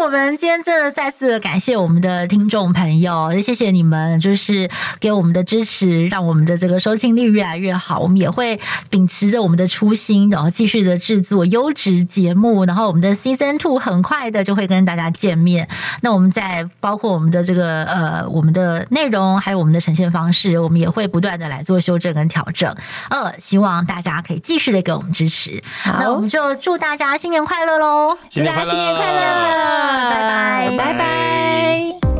那我们今天真的再次的感谢我们的听众朋友，谢谢你们，就是给我们的支持，让我们的这个收听率越来越好。我们也会秉持着我们的初心，然后继续的制作优质节目。然后我们的 Season Two 很快的就会跟大家见面。那我们在包括我们的这个呃我们的内容，还有我们的呈现方式，我们也会不断的来做修正跟调整。呃，希望大家可以继续的给我们支持。好，那我们就祝大家新年快乐喽！祝大家，新年快乐！拜拜，拜拜。